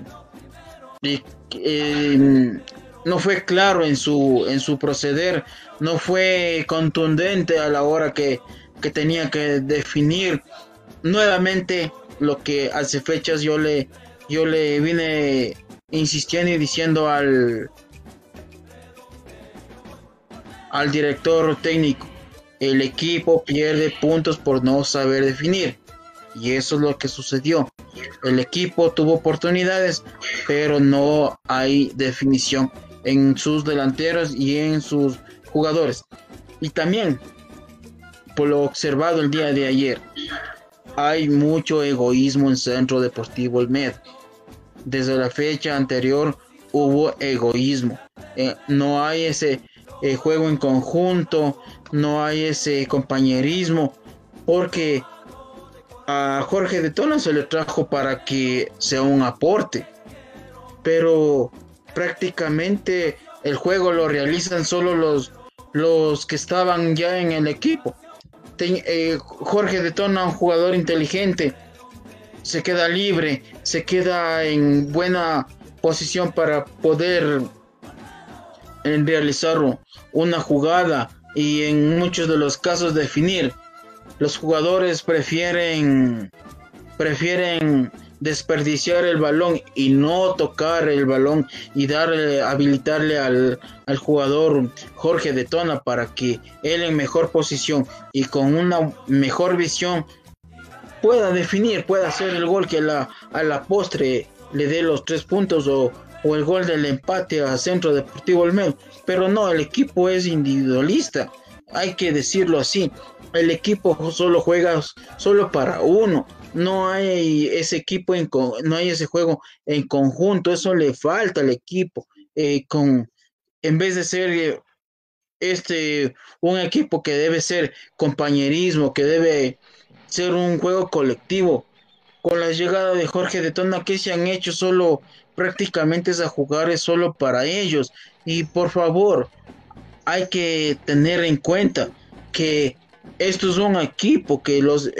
no fue claro en su, en su proceder, no fue contundente a la hora que, que tenía que definir nuevamente lo que hace fechas yo le yo le vine insistiendo y diciendo al al director técnico el equipo pierde puntos por no saber definir y eso es lo que sucedió. El equipo tuvo oportunidades pero no hay definición en sus delanteros y en sus jugadores. Y también por lo observado el día de ayer hay mucho egoísmo en Centro Deportivo Olmedo desde la fecha anterior hubo egoísmo. Eh, no hay ese eh, juego en conjunto, no hay ese compañerismo, porque a Jorge de Tona se le trajo para que sea un aporte, pero prácticamente el juego lo realizan solo los, los que estaban ya en el equipo. Eh, Jorge de Tona, un jugador inteligente, se queda libre, se queda en buena posición para poder realizar una jugada y en muchos de los casos definir. Los jugadores prefieren prefieren desperdiciar el balón y no tocar el balón y darle, habilitarle al, al jugador Jorge de Tona para que él en mejor posición y con una mejor visión pueda definir, pueda hacer el gol que la, a la postre le dé los tres puntos o, o el gol del empate a Centro Deportivo Olmedo. Pero no, el equipo es individualista, hay que decirlo así. El equipo solo juega solo para uno. No hay ese equipo en no hay ese juego en conjunto, eso le falta al equipo. Eh, con en vez de ser eh, este un equipo que debe ser compañerismo, que debe ser un juego colectivo. Con la llegada de Jorge de Tona, que se han hecho solo prácticamente es a jugar es solo para ellos. Y por favor, hay que tener en cuenta que esto es un equipo, que los,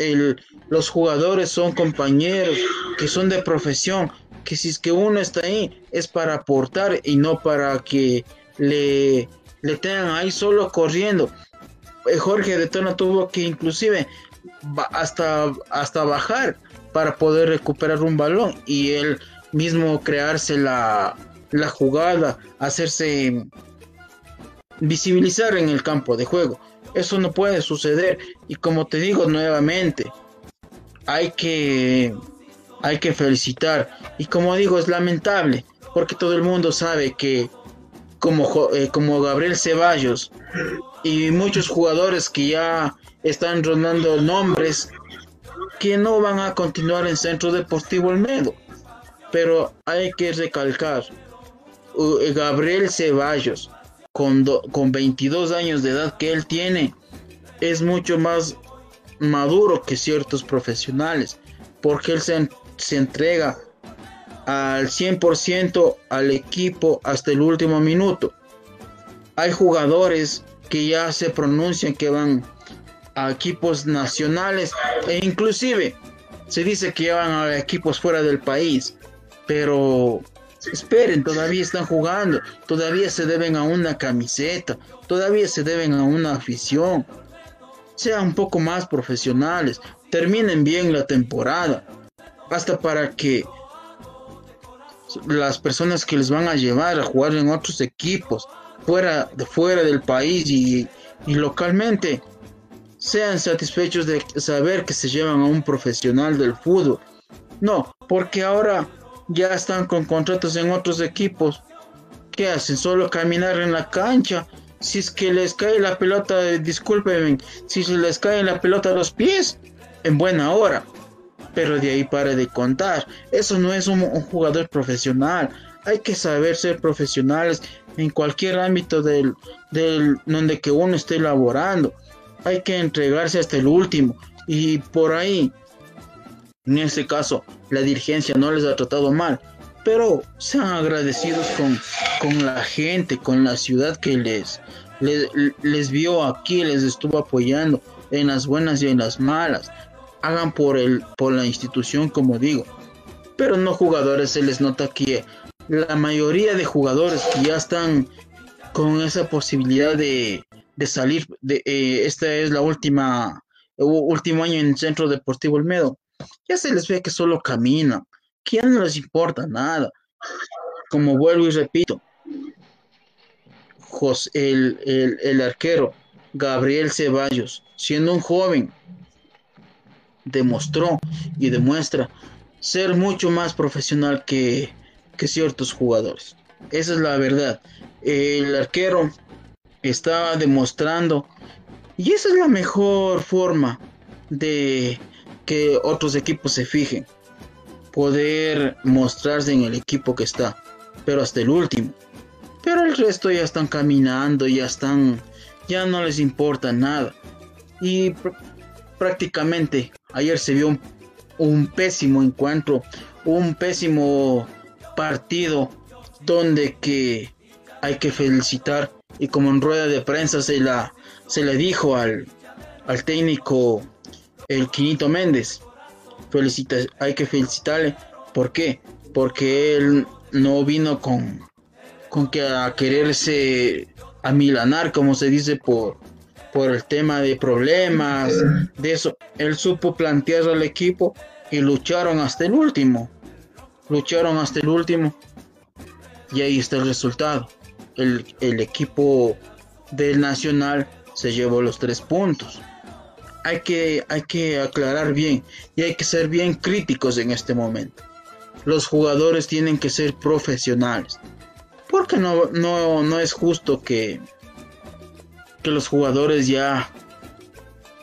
los jugadores son compañeros, que son de profesión, que si es que uno está ahí es para aportar y no para que le, le tengan ahí solo corriendo. Eh, Jorge de Tona tuvo que inclusive hasta, hasta bajar para poder recuperar un balón y él mismo crearse la, la jugada, hacerse visibilizar en el campo de juego. Eso no puede suceder y como te digo nuevamente, hay que hay que felicitar y como digo es lamentable porque todo el mundo sabe que como, eh, como Gabriel Ceballos y muchos jugadores que ya están rondando nombres que no van a continuar en Centro Deportivo Olmedo. pero hay que recalcar, Gabriel Ceballos, con, con 22 años de edad que él tiene, es mucho más maduro que ciertos profesionales, porque él se, se entrega al 100% al equipo hasta el último minuto. Hay jugadores que ya se pronuncian que van a equipos nacionales e inclusive se dice que van a equipos fuera del país, pero esperen, todavía están jugando, todavía se deben a una camiseta, todavía se deben a una afición. Sean un poco más profesionales, terminen bien la temporada, hasta para que las personas que les van a llevar a jugar en otros equipos fuera fuera del país y, y localmente sean satisfechos de saber que se llevan a un profesional del fútbol. No, porque ahora ya están con contratos en otros equipos. ¿Qué hacen? Solo caminar en la cancha. Si es que les cae la pelota, disculpen, si se les cae la pelota a los pies, en buena hora. Pero de ahí para de contar. Eso no es un, jugador profesional. Hay que saber ser profesionales en cualquier ámbito del, del donde que uno esté laborando hay que entregarse hasta el último. Y por ahí, en este caso, la dirigencia no les ha tratado mal, pero sean agradecidos con, con la gente, con la ciudad que les, les, vio aquí, les estuvo apoyando en las buenas y en las malas. Hagan por, el, por la institución, como digo. Pero no jugadores, se les nota que la mayoría de jugadores que ya están con esa posibilidad de, de salir. De, eh, esta es la última, último año en el Centro Deportivo Olmedo. Ya se les ve que solo caminan, que ya no les importa nada. Como vuelvo y repito, el, el arquero Gabriel Ceballos, siendo un joven, demostró y demuestra ser mucho más profesional que, que ciertos jugadores. Esa es la verdad. El arquero estaba demostrando. Y esa es la mejor forma de que otros equipos se fijen. Poder mostrarse en el equipo que está. Pero hasta el último. Pero el resto ya están caminando, ya están, ya no les importa nada. Y prácticamente ayer se vio un, un pésimo encuentro, un pésimo partido donde que hay que felicitar y como en rueda de prensa se la se le dijo al, al técnico el Quinito Méndez. Felicita, hay que felicitarle. ¿por qué? porque él no vino con con que a quererse amilanar como se dice por por el tema de problemas de eso. Él supo plantear al equipo y lucharon hasta el último. Lucharon hasta el último. Y ahí está el resultado. El, equipo del Nacional se llevó los tres puntos. Hay que, hay que aclarar bien y hay que ser bien críticos en este momento. Los jugadores tienen que ser profesionales. Porque no, no, no es justo que, que los jugadores ya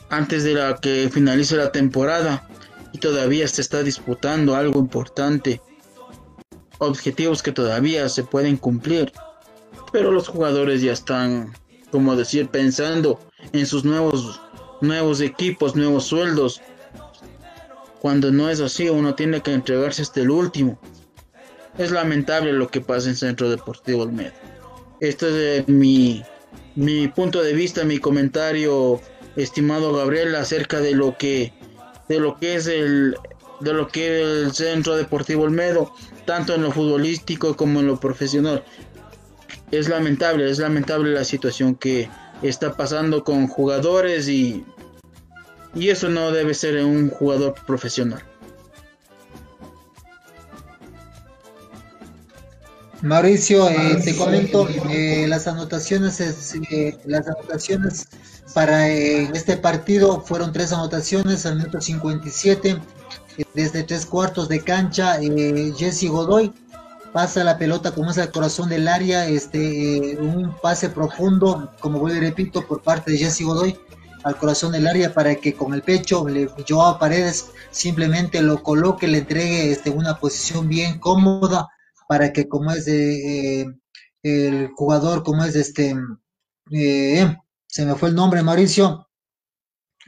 antes de la que finalice la temporada y todavía se está disputando algo importante, objetivos que todavía se pueden cumplir pero los jugadores ya están, como decir, pensando en sus nuevos, nuevos equipos, nuevos sueldos. Cuando no es así, uno tiene que entregarse hasta el último. Es lamentable lo que pasa en Centro Deportivo Olmedo. Este es mi, mi punto de vista, mi comentario, estimado Gabriel, acerca de lo que, de lo que es el, de lo que es el Centro Deportivo Olmedo, tanto en lo futbolístico como en lo profesional es lamentable, es lamentable la situación que está pasando con jugadores y, y eso no debe ser un jugador profesional. Mauricio, eh, te comento eh, las anotaciones, eh, las anotaciones para este partido fueron tres anotaciones al minuto 57 desde tres cuartos de cancha. Jesse Godoy pasa la pelota como es el corazón del área, este, un pase profundo, como voy y repito, por parte de Jesse Godoy, al corazón del área para que con el pecho le, Joao Paredes simplemente lo coloque, le entregue este, una posición bien cómoda para que como es de, eh, el jugador, como es este, eh, se me fue el nombre, Mauricio,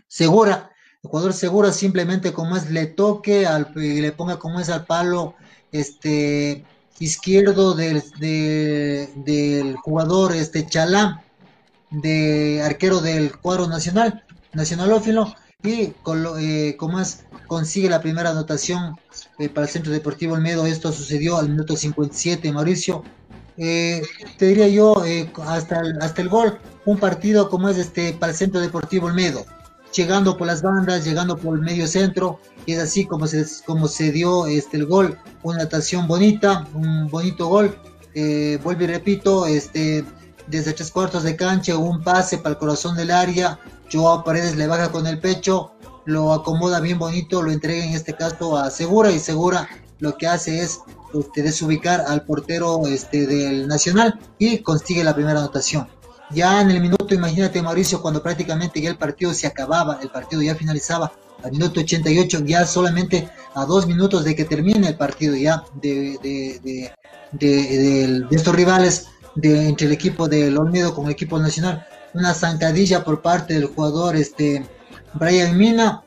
Segura, el jugador Segura simplemente como es le toque al, y le ponga como es al palo este izquierdo del, del jugador este Chalán de arquero del cuadro nacional, nacionalófilo, y eh, como es, consigue la primera anotación eh, para el Centro Deportivo Olmedo. Esto sucedió al minuto 57, Mauricio. Eh, te diría yo, hasta, el, hasta el gol, un partido como es este para el Centro Deportivo Olmedo, llegando por las bandas, llegando por el medio centro, y es así como se, como se dio este, el gol, una anotación bonita, un bonito gol. vuelvo y repito, este, desde tres cuartos de cancha, un pase para el corazón del área, Joao Paredes le baja con el pecho, lo acomoda bien bonito, lo entrega en este caso a Segura y Segura lo que hace es este, desubicar al portero este, del Nacional y consigue la primera anotación. Ya en el minuto, imagínate Mauricio, cuando prácticamente ya el partido se acababa, el partido ya finalizaba, al minuto 88, ya solamente a dos minutos de que termine el partido ya de, de, de, de estos rivales, entre el equipo del Olmedo con el equipo nacional. Una zancadilla por parte del jugador este Brian Mina.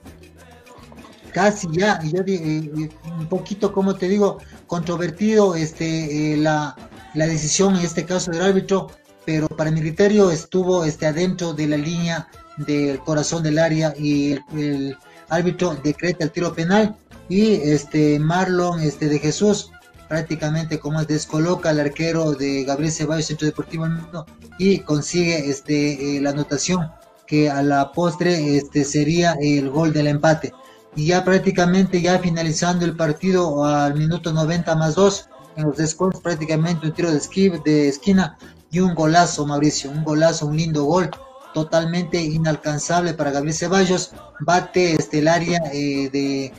Casi ya, yo, eh, un poquito, como te digo, controvertido este, eh, la, la decisión en este caso del árbitro, pero para mi criterio estuvo este, adentro de la línea del corazón del área y el, árbitro decreta el tiro penal y este Marlon este de Jesús prácticamente como descoloca al arquero de Gabriel Ceballos, Centro Deportivo Mundo, y consigue este, eh, la anotación que a la postre este, sería el gol del empate. Y ya prácticamente ya finalizando el partido al minuto 90 más 2, en los descuentos prácticamente un tiro de, de esquina y un golazo, Mauricio, un golazo, un lindo gol, totalmente inalcanzable para Gabriel Ceballos, bate este, el área eh, de,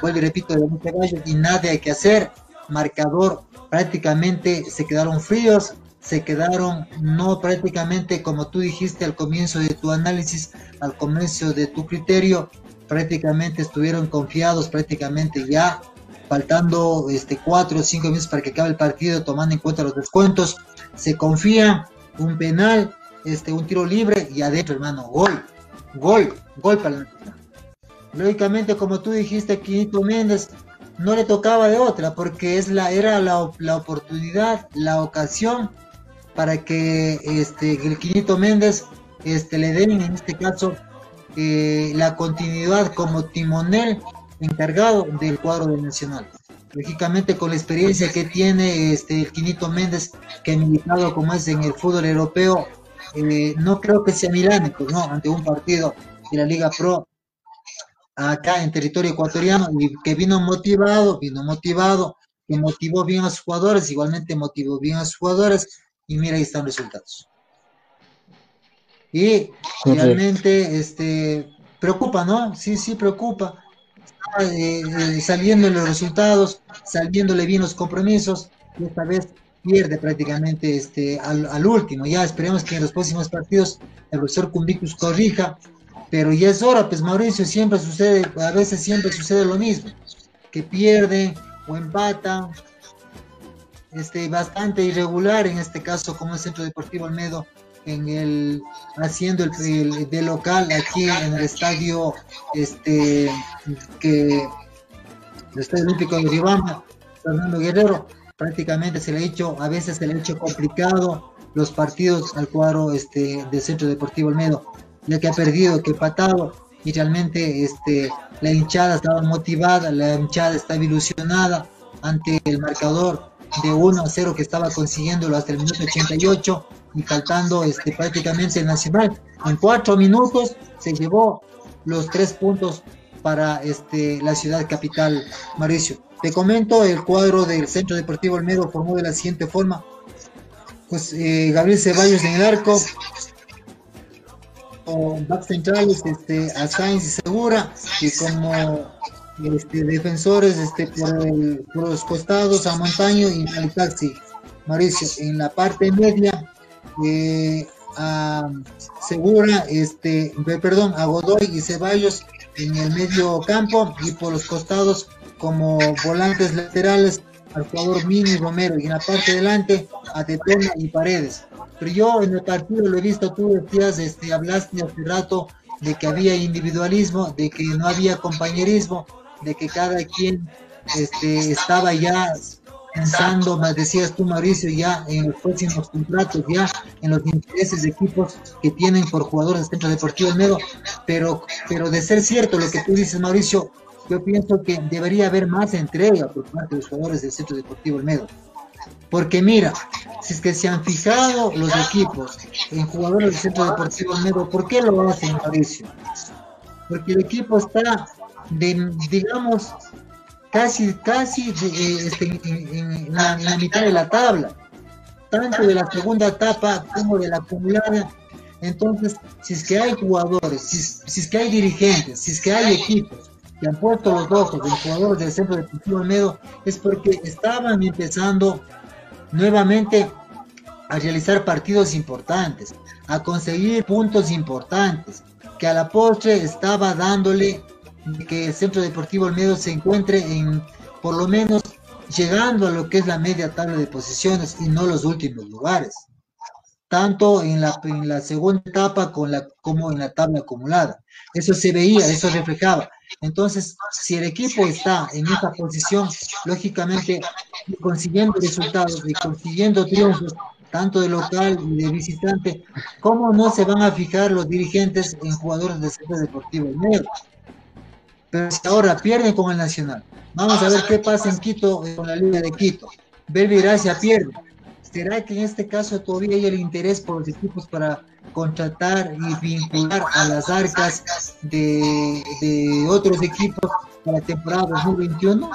vuelvo y repito, de Gabriel Ceballos y nada hay que hacer, marcador prácticamente se quedaron fríos, se quedaron no prácticamente como tú dijiste al comienzo de tu análisis, al comienzo de tu criterio, prácticamente estuvieron confiados, prácticamente ya faltando este cuatro o cinco minutos para que acabe el partido, tomando en cuenta los descuentos, se confía, un penal, este, un tiro libre y adentro, hermano, gol, gol, gol para la Lógicamente, como tú dijiste, Quinito Méndez, no le tocaba de otra, porque es la, era la, la oportunidad, la ocasión para que este, el Quinito Méndez este, le den, en este caso, eh, la continuidad como timonel encargado del cuadro del Nacional. Lógicamente, con la experiencia que tiene este, el Quinito Méndez, que ha militado como es en el fútbol europeo, eh, no creo que sea milánico, ¿no? Ante un partido de la Liga Pro acá en territorio ecuatoriano y que vino motivado, vino motivado, que motivó bien a sus jugadores, igualmente motivó bien a sus jugadores y mira ahí están los resultados. Y realmente este preocupa, ¿no? Sí, sí preocupa. Eh, eh, saliendo los resultados, saliéndole bien los compromisos, y esta vez pierde prácticamente este al, al, último. Ya esperemos que en los próximos partidos el profesor Cumbicus corrija pero ya es hora, pues Mauricio, siempre sucede, a veces siempre sucede lo mismo, que pierde o empata, este, bastante irregular en este caso como el Centro Deportivo Almedo en el haciendo el, de local aquí en el estadio este que el estadio olímpico de Ribamba Fernando Guerrero prácticamente se le ha hecho a veces se le ha hecho complicado los partidos al cuadro este del Centro Deportivo Almedo ya que ha perdido, que ha patado, y realmente este, la hinchada estaba motivada, la hinchada estaba ilusionada ante el marcador de 1 a 0 que estaba consiguiéndolo hasta el minuto 88 y faltando este, prácticamente el Nacional. En cuatro minutos se llevó los tres puntos para este, la ciudad capital, Mauricio. Te comento, el cuadro del Centro Deportivo Olmedo formó de la siguiente forma. Pues eh, Gabriel Ceballos en el arco, back centrales este, a y Segura y como este, defensores este, por, los costados a Montaño y al Taxi. Mauricio, en la parte media, eh, a Segura, este, perdón, a Godoy y Ceballos en el medio campo y por los costados como volantes laterales al jugador Mini Romero y en la parte delante a Tetona y Paredes. Pero yo en el partido lo he visto, tú decías, este, hablaste hace rato de que había individualismo, de que no había compañerismo, de que cada quien este, estaba ya pensando, más decías tú Mauricio, ya en los próximos contratos, ya en los intereses de equipos que tienen por jugadores del Centro Deportivo Olmedo, pero, pero de ser cierto lo que tú dices Mauricio, yo pienso que debería haber más entrega por parte de los jugadores del Centro Deportivo Olmedo. Porque mira, si es que se han fijado los equipos en jugadores del Centro Deportivo Olmedo, ¿por qué lo hacen Mauricio? Porque el equipo está, de, digamos, casi, casi eh, este, en, la, mitad de la tabla, tanto de la segunda etapa como de la acumulada. Entonces, si es que hay jugadores, si, es que hay dirigentes, si es que hay equipos que han puesto los ojos en jugadores del Centro Deportivo Olmedo, es porque estaban empezando nuevamente a realizar partidos importantes, a conseguir puntos importantes, que a la postre estaba dándole que el Centro Deportivo Olmedo se encuentre en, por lo menos, llegando a lo que es la media tabla de posiciones y no los últimos lugares, tanto en la, en la segunda etapa con la, como en la tabla acumulada. Eso se veía, eso reflejaba. Entonces, si el equipo está en esa posición, lógicamente, consiguiendo resultados y consiguiendo triunfos, tanto de local y de visitante, ¿cómo no se van a fijar los dirigentes en jugadores del Centro Deportivo Olmedo? Pero ahora pierden con el Nacional, vamos a ver qué pasa en Quito con la Liga de Quito. Belvi Gracia pierde. ¿Será que en este caso todavía hay el interés por los equipos para contratar y vincular a las arcas de, otros equipos para la temporada 2021?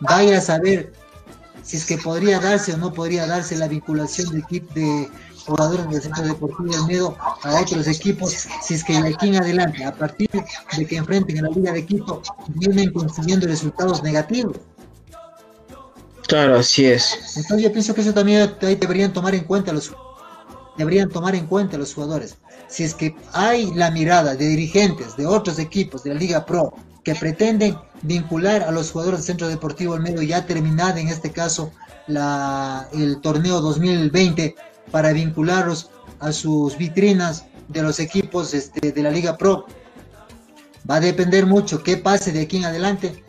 Vaya a saber si es que podría darse o no podría darse la vinculación de equipo de jugadores del Centro Deportivo del Medo a otros equipos, si es que de aquí en adelante, a partir de que enfrenten en la Liga de Quito, vienen consiguiendo resultados negativos. Claro, así es. Entonces yo pienso que eso también deberían tomar en cuenta los deberían tomar en cuenta los jugadores. Si es que hay la mirada de dirigentes de otros equipos de la Liga Pro que pretenden vincular a los jugadores del Centro Deportivo del Medio ya terminada en este caso la, el torneo 2020 para vincularlos a sus vitrinas de los equipos este, de la Liga Pro. Va a depender mucho qué pase de aquí en adelante,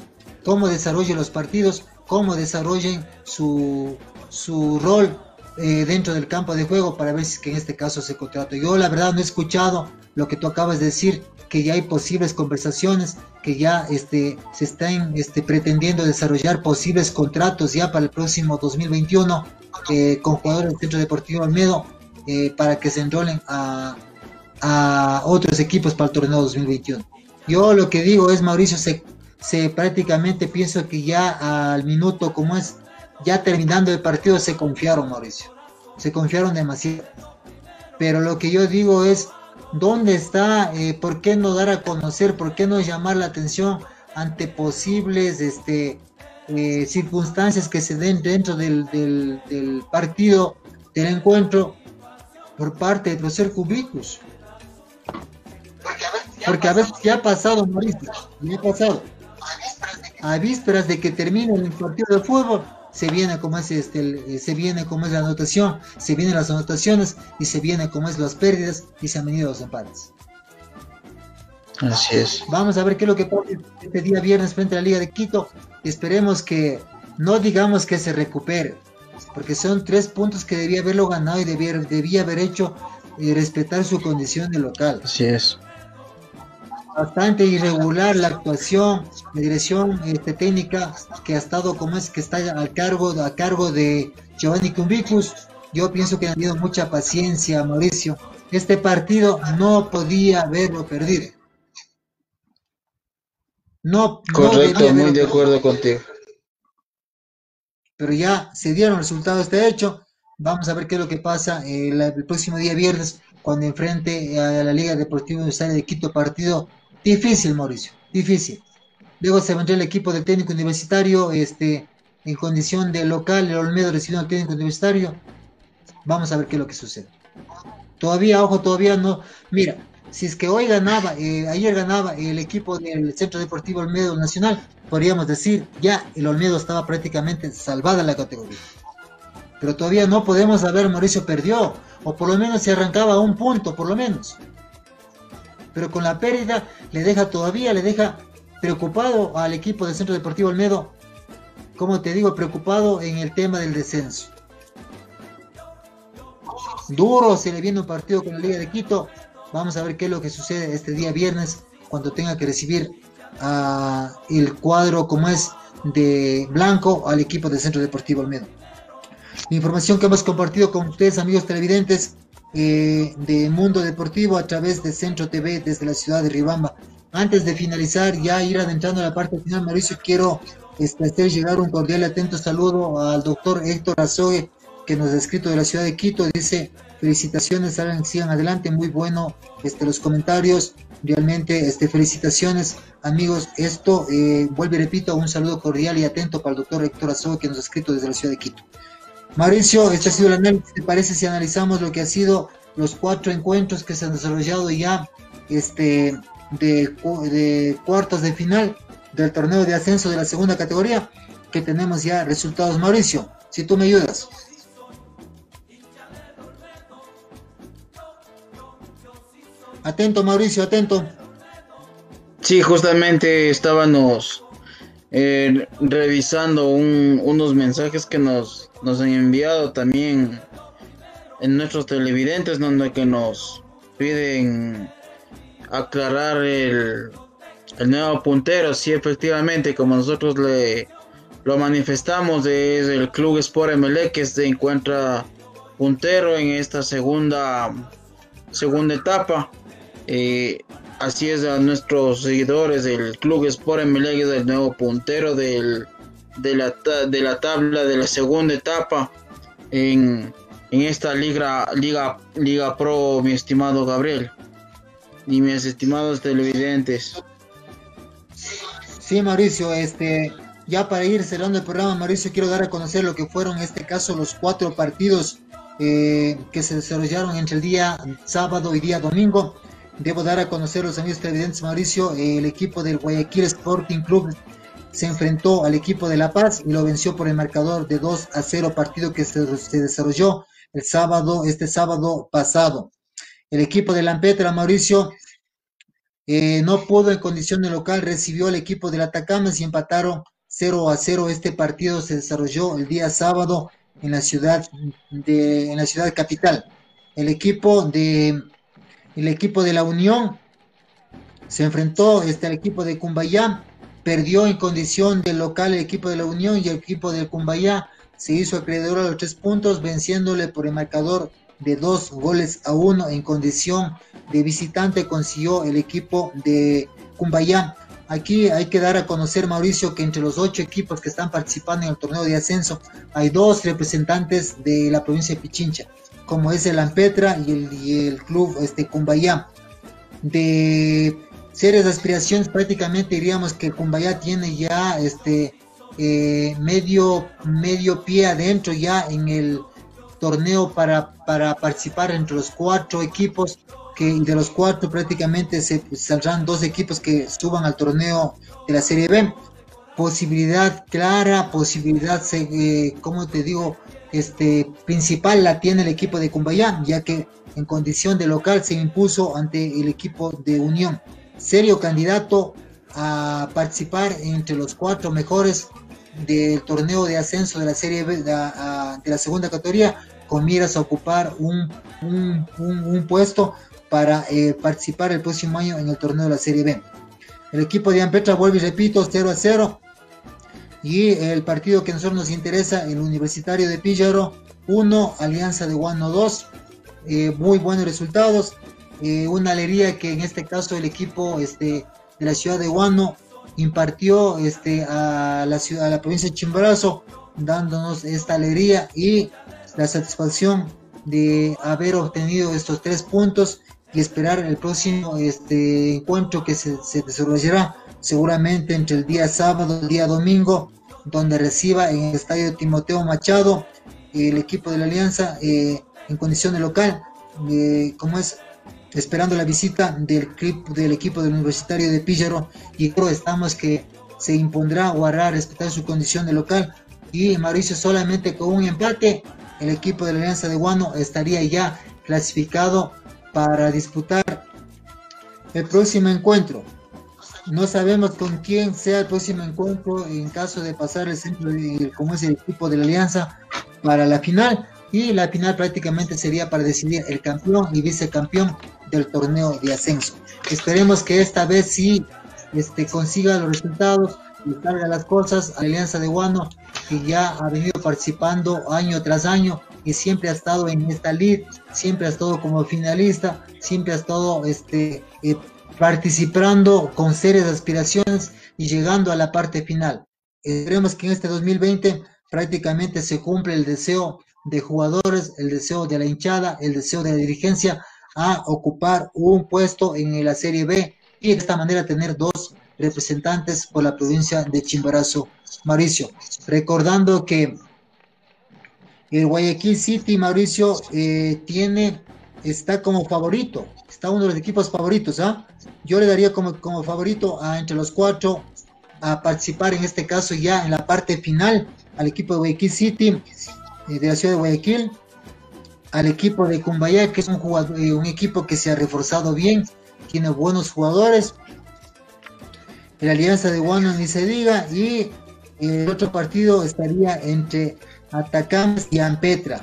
cómo desarrollen los partidos, cómo desarrollen su, su rol eh, dentro del campo de juego para ver si que en este caso se contrata. Yo la verdad no he escuchado lo que tú acabas de decir, que ya hay posibles conversaciones, que ya este, se están este, pretendiendo desarrollar posibles contratos ya para el próximo 2021 eh, con jugadores del Centro Deportivo Almedo eh, para que se enrolen a, a, otros equipos para el torneo 2021. Yo lo que digo es, Mauricio, se, se prácticamente pienso que ya al minuto, como es, ya terminando el partido, se confiaron, Mauricio. Se confiaron demasiado. Pero lo que yo digo es, ¿dónde está? Eh, ¿Por qué no dar a conocer? ¿Por qué no llamar la atención ante posibles este, eh, circunstancias que se den dentro del, del, partido, del encuentro, por parte de los Cercubicus. Porque a veces ya ha pasado, Mauricio, ya ha pasado. A vísperas de que termine el partido de fútbol, se viene como es este, se viene como es la anotación, se vienen las anotaciones y se viene como es las pérdidas y se han venido los empates. Así es. Vamos a ver qué es lo que pasa este día viernes frente a la Liga de Quito. Esperemos que no digamos que se recupere, porque son tres puntos que debía haberlo ganado y debía, debía haber hecho y respetar su condición de local. Así es. Bastante irregular la actuación, la dirección este, técnica que ha estado como es que está a cargo, a cargo de Giovanni Cumbicus. Yo pienso que ha tenido mucha paciencia, Mauricio. Este partido no podía haberlo perdido. No, Correcto, muy de acuerdo contigo. Pero ya se dieron resultados este hecho. Vamos a ver qué es lo que pasa el, próximo día viernes cuando enfrente a la Liga Deportiva Universitaria de Quito. Partido difícil, Mauricio, difícil. Luego se vendrá el equipo del técnico universitario este, en condición de local, el Olmedo recibiendo al técnico universitario. Vamos a ver qué es lo que sucede. Todavía, ojo, todavía no. Mira, si es que hoy ganaba, eh, ayer ganaba el equipo del Centro Deportivo Olmedo Nacional, podríamos decir, ya el Olmedo estaba prácticamente salvada la categoría. Pero todavía no podemos saber, Mauricio perdió, o por lo menos se arrancaba un punto, por lo menos. Pero con la pérdida le deja todavía, le deja preocupado al equipo del Centro Deportivo Olmedo, como te digo, preocupado en el tema del descenso. Duro se le viene un partido con la Liga de Quito. Vamos a ver qué es lo que sucede este día viernes cuando tenga que recibir el cuadro como es de Blanco al equipo del Centro Deportivo Olmedo. La información que hemos compartido con ustedes, amigos televidentes, eh, de Mundo Deportivo a través de Centro TV desde la ciudad de Ribamba. Antes de finalizar, ya ir adentrando a la parte final, Mauricio, quiero este, hacer llegar un cordial y atento saludo al doctor Héctor Azogue, que nos ha escrito de la ciudad de Quito. Dice, felicitaciones, sigan adelante, muy bueno este, los comentarios. Realmente, este, felicitaciones, amigos. Esto, eh, vuelvo y repito, un saludo cordial y atento para el doctor Héctor Azogue, que nos ha escrito desde la ciudad de Quito. Mauricio, este ha sido el análisis. ¿Te parece si analizamos lo que ha sido los cuatro encuentros que se han desarrollado ya este, de, de cuartos de final del torneo de ascenso de la segunda categoría? Que tenemos ya resultados, Mauricio. Si tú me ayudas. Atento, Mauricio, atento. Sí, justamente estábamos eh, revisando unos mensajes que nos, nos han enviado también en nuestros televidentes, donde que nos piden aclarar el, el nuevo puntero. Sí, efectivamente, como nosotros le lo manifestamos, es el Club Sport MLE que se encuentra puntero en esta segunda, segunda etapa. Eh, así es a nuestros seguidores del Club Sport MLE del nuevo puntero del, de, la, de la tabla de la segunda etapa en, en esta liga, liga, liga Pro, mi estimado Gabriel y mis estimados televidentes. Sí, Mauricio, este, ya para ir cerrando el programa, Mauricio, quiero dar a conocer lo que fueron en este caso los cuatro partidos eh, que se desarrollaron entre el día sábado y día domingo. Debo dar a conocer los amigos televidentes, Mauricio, el equipo del Guayaquil Sporting Club se enfrentó al equipo de La Paz y lo venció por el marcador de 2 a 0, partido que se, desarrolló el sábado, este sábado pasado. El equipo de Lampetra, Mauricio, eh, no pudo en condición de local, recibió al equipo del Atacama y empataron 0 a 0. Este partido se desarrolló el día sábado en la ciudad de, en la ciudad capital. El equipo de el equipo de la Unión se enfrentó este, al equipo de Cumbayá, perdió en condición de local el equipo de la Unión y el equipo de Cumbayá se hizo acreedor a los tres puntos, venciéndole por el marcador de dos goles a uno en condición de visitante consiguió el equipo de Cumbayá. Aquí hay que dar a conocer, Mauricio, que entre los ocho equipos que están participando en el torneo de ascenso hay dos representantes de la provincia de Pichincha como es el Ampetra y el, el club este, Cumbayá. De serias aspiraciones, prácticamente diríamos que Cumbayá tiene ya este eh, medio, medio pie adentro ya en el torneo para, para participar entre los cuatro equipos que de los cuatro prácticamente se saldrán dos equipos que suban al torneo de la Serie B. Posibilidad clara, posibilidad, eh, como te digo, este, principal la tiene el equipo de Cumbayá, ya que en condición de local se impuso ante el equipo de Unión. Serio candidato a participar entre los cuatro mejores del torneo de ascenso de la Serie B de, la segunda categoría, con miras a ocupar un, un, puesto para eh, participar el próximo año en el torneo de la Serie B. El equipo de Ampetra vuelve repito, 0 a 0 y el partido que a nosotros nos interesa, el Universitario de Píllaro 1, Alianza de Guano 2. Eh, muy buenos resultados. Eh, una alegría que en este caso el equipo este, de la ciudad de Guano impartió este, a, la ciudad, a la provincia de Chimborazo, dándonos esta alegría y la satisfacción de haber obtenido estos tres puntos y esperar el próximo este, encuentro que se, se desarrollará seguramente entre el día sábado y el día domingo, donde reciba en el estadio Timoteo Machado el equipo de la Alianza eh, en condición de local, eh, como es esperando la visita del, del equipo del Universitario de Píllaro y creo estamos que se impondrá o hará respetar su condición de local y Mauricio solamente con un empate el equipo de la Alianza de Guano estaría ya clasificado para disputar el próximo encuentro. No sabemos con quién sea el próximo encuentro en caso de pasar el centro como es el equipo de la Alianza para la final y la final prácticamente sería para decidir el campeón y vicecampeón del torneo de ascenso. Esperemos que esta vez sí este, consiga los resultados y salga las cosas a la Alianza de Guano, que ya ha venido participando año tras año y siempre ha estado en esta lead, siempre ha estado como finalista, siempre ha estado este, eh, participando con serias aspiraciones y llegando a la parte final. Esperemos que en este 2020 prácticamente se cumple el deseo de jugadores, el deseo de la hinchada, el deseo de la dirigencia a ocupar un puesto en la Serie B y de esta manera tener dos representantes por la provincia de Chimborazo, Mauricio. Recordando que el Guayaquil City, Mauricio, eh, tiene, está como favorito, está uno de los equipos favoritos, ¿ah? Yo le daría como, como favorito a entre los cuatro a participar en este caso ya en la parte final al equipo de Guayaquil City eh, de la ciudad de Guayaquil, al equipo de Cumbayá, que es eh, un equipo que se ha reforzado bien, tiene buenos jugadores. La Alianza de Guano ni se diga, y el otro partido estaría entre Atacams y Ampetra.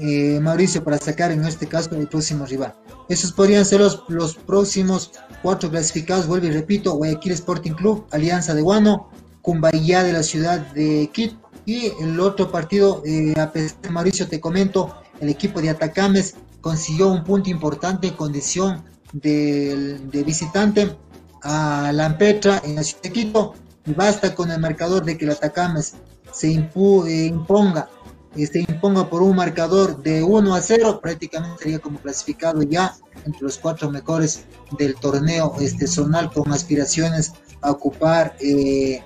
Eh, Mauricio, para sacar en este caso el próximo rival. Esos podrían ser los, los próximos cuatro clasificados, vuelvo y repito, Guayaquil Sporting Club, Alianza de Guano, Cumbayá de la ciudad de Quito, y el otro partido, eh, a pesar de Mauricio, te comento, el equipo de Atacames consiguió un punto importante en condición de, visitante a Lampetra en la ciudad de Quito. Y basta con el marcador de que el Atacames se eh, imponga, se imponga por un marcador de 1 a 0, prácticamente sería como clasificado ya entre los cuatro mejores del torneo este zonal con aspiraciones a ocupar, eh,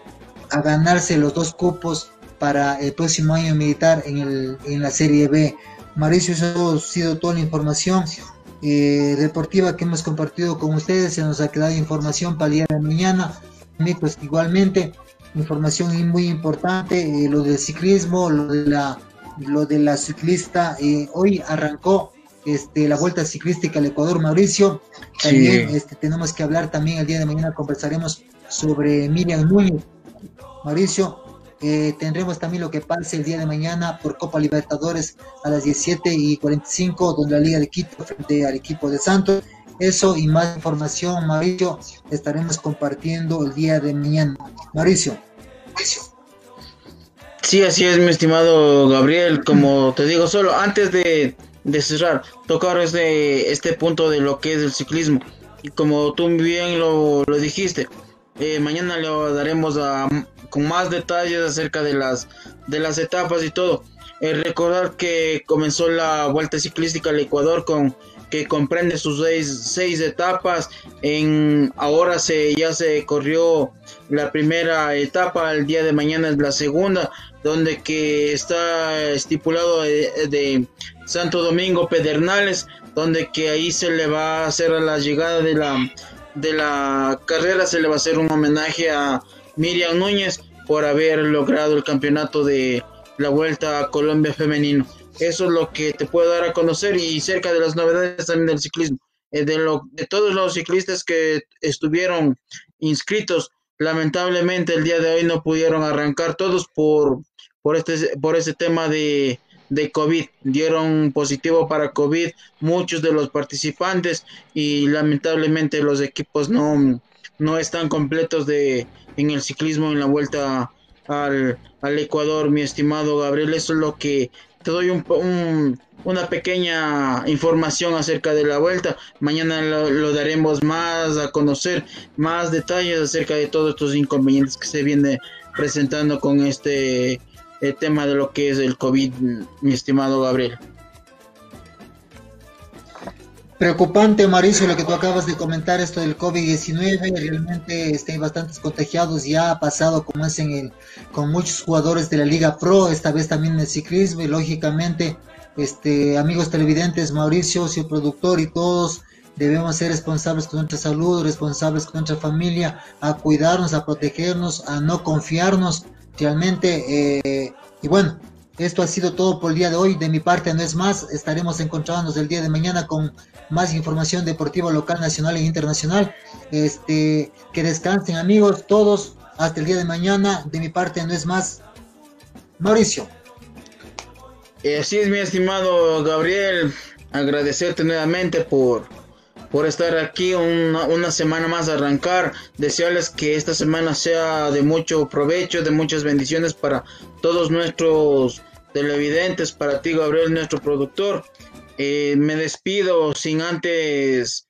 a ganarse los dos cupos para el próximo año militar en, el, en la Serie B. Mauricio, eso ha sido toda la información eh, deportiva que hemos compartido con ustedes. Se nos ha quedado información para el día de mañana. Pues, igualmente, información muy importante, eh, lo del ciclismo, lo de la, lo de la ciclista. Eh, hoy arrancó este, la vuelta ciclística al Ecuador, Mauricio. También este, tenemos que hablar también el día de mañana, conversaremos sobre Miriam Núñez. Mauricio, eh, tendremos también lo que pase el día de mañana por Copa Libertadores a las 17 y 45, donde la Liga de Quito frente al equipo de Santos. Eso y más información, Mauricio, estaremos compartiendo el día de mañana. Mauricio. Sí, así es, mi estimado Gabriel. Como te digo, solo antes de, cerrar, tocar este, este punto de lo que es el ciclismo. Y como tú bien lo, lo dijiste, eh, mañana le daremos a, con más detalles acerca de las, de las etapas y todo. Eh, recordar que comenzó la Vuelta Ciclística al Ecuador con que comprende sus seis, etapas. En, ahora se, ya se corrió la primera etapa, el día de mañana es la segunda, donde que está estipulado de, de Santo Domingo Pedernales, donde que ahí se le va a hacer la llegada de la de la carrera se le va a hacer un homenaje a Miriam Núñez por haber logrado el campeonato de la Vuelta a Colombia femenino. Eso es lo que te puedo dar a conocer y cerca de las novedades también del ciclismo. Eh, de, lo, de todos los ciclistas que estuvieron inscritos, lamentablemente el día de hoy no pudieron arrancar todos por, por, este, por ese tema de, de COVID. Dieron positivo para COVID muchos de los participantes y lamentablemente los equipos no, no están completos de, en el ciclismo en la vuelta al, al Ecuador, mi estimado Gabriel. Eso es lo que te doy un, una pequeña información acerca de la vuelta. Mañana lo, lo, daremos más a conocer, más detalles acerca de todos estos inconvenientes que se viene presentando con este el tema de lo que es el COVID, mi estimado Gabriel. Preocupante, Mauricio, lo que tú acabas de comentar, esto del COVID-19, realmente este, bastantes contagiados, ya ha pasado como es en con muchos jugadores de la Liga Pro, esta vez también en el ciclismo, y lógicamente este, amigos televidentes, Mauricio, su productor y todos debemos ser responsables con nuestra salud, responsables con nuestra familia, a cuidarnos, a protegernos, a no confiarnos realmente. Eh, y bueno, esto ha sido todo por el día de hoy. De mi parte no es más. Estaremos encontrándonos el día de mañana con más información deportiva local, nacional e internacional. Este, que descansen amigos todos. Hasta el día de mañana. De mi parte no es más. Mauricio. Así es, mi estimado Gabriel. Agradecerte nuevamente por, por estar aquí una, semana más a arrancar. Desearles que esta semana sea de mucho provecho, de muchas bendiciones para todos nuestros televidentes, para ti Gabriel, nuestro productor. Eh, me despido sin antes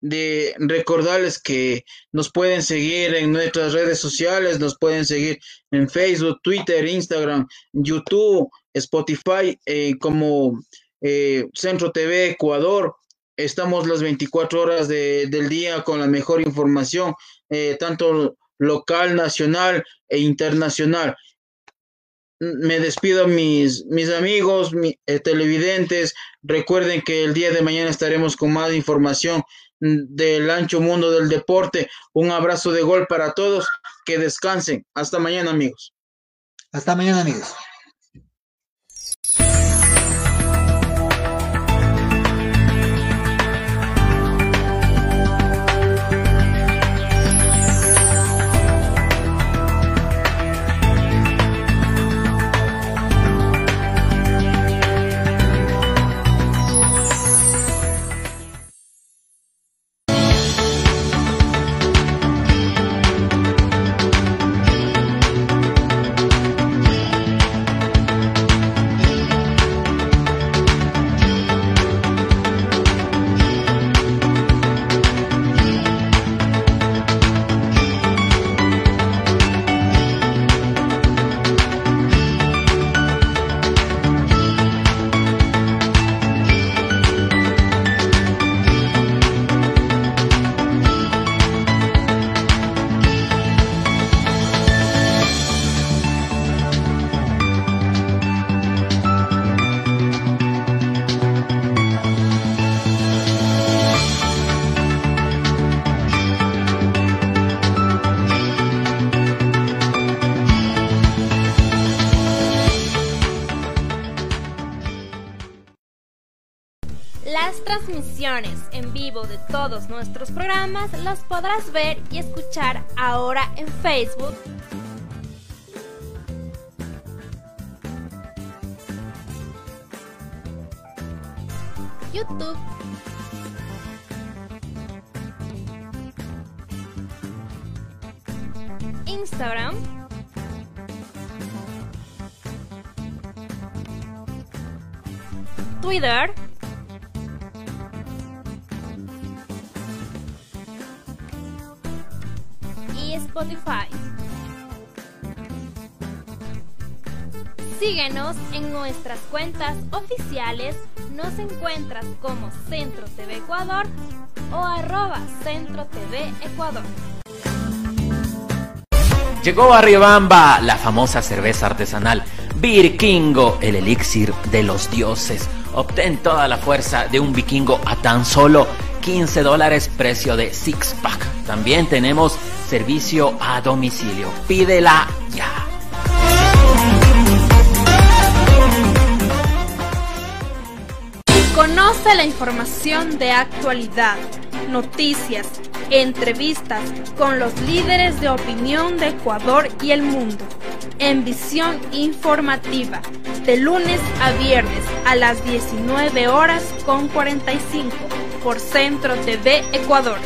de recordarles que nos pueden seguir en nuestras redes sociales, nos pueden seguir en Facebook, Twitter, Instagram, YouTube, Spotify, eh, como eh, Centro TV Ecuador. Estamos las 24 horas del día con la mejor información, tanto local, nacional e internacional me despido mis, mis amigos, eh, televidentes. Recuerden que el día de mañana estaremos con más información del ancho mundo del deporte. Un abrazo de gol para todos. Que descansen. Hasta mañana, amigos. Hasta mañana, amigos. En vivo de todos nuestros programas las podrás ver y escuchar ahora en Facebook. YouTube. Instagram. Twitter. Spotify. Síguenos en nuestras cuentas oficiales. Nos encuentras como Centro TV Ecuador o arroba Centro TV Ecuador. Llegó a Riobamba la famosa cerveza artesanal Virkingo, el elixir de los dioses. Obtén toda la fuerza de un vikingo a tan solo 15 dólares precio de six pack. También tenemos servicio a domicilio. Pídela ya. Conoce la información de actualidad, noticias, entrevistas con los líderes de opinión de Ecuador y el mundo en visión informativa de lunes a viernes a las 19 horas con 45 por Centro TV Ecuador.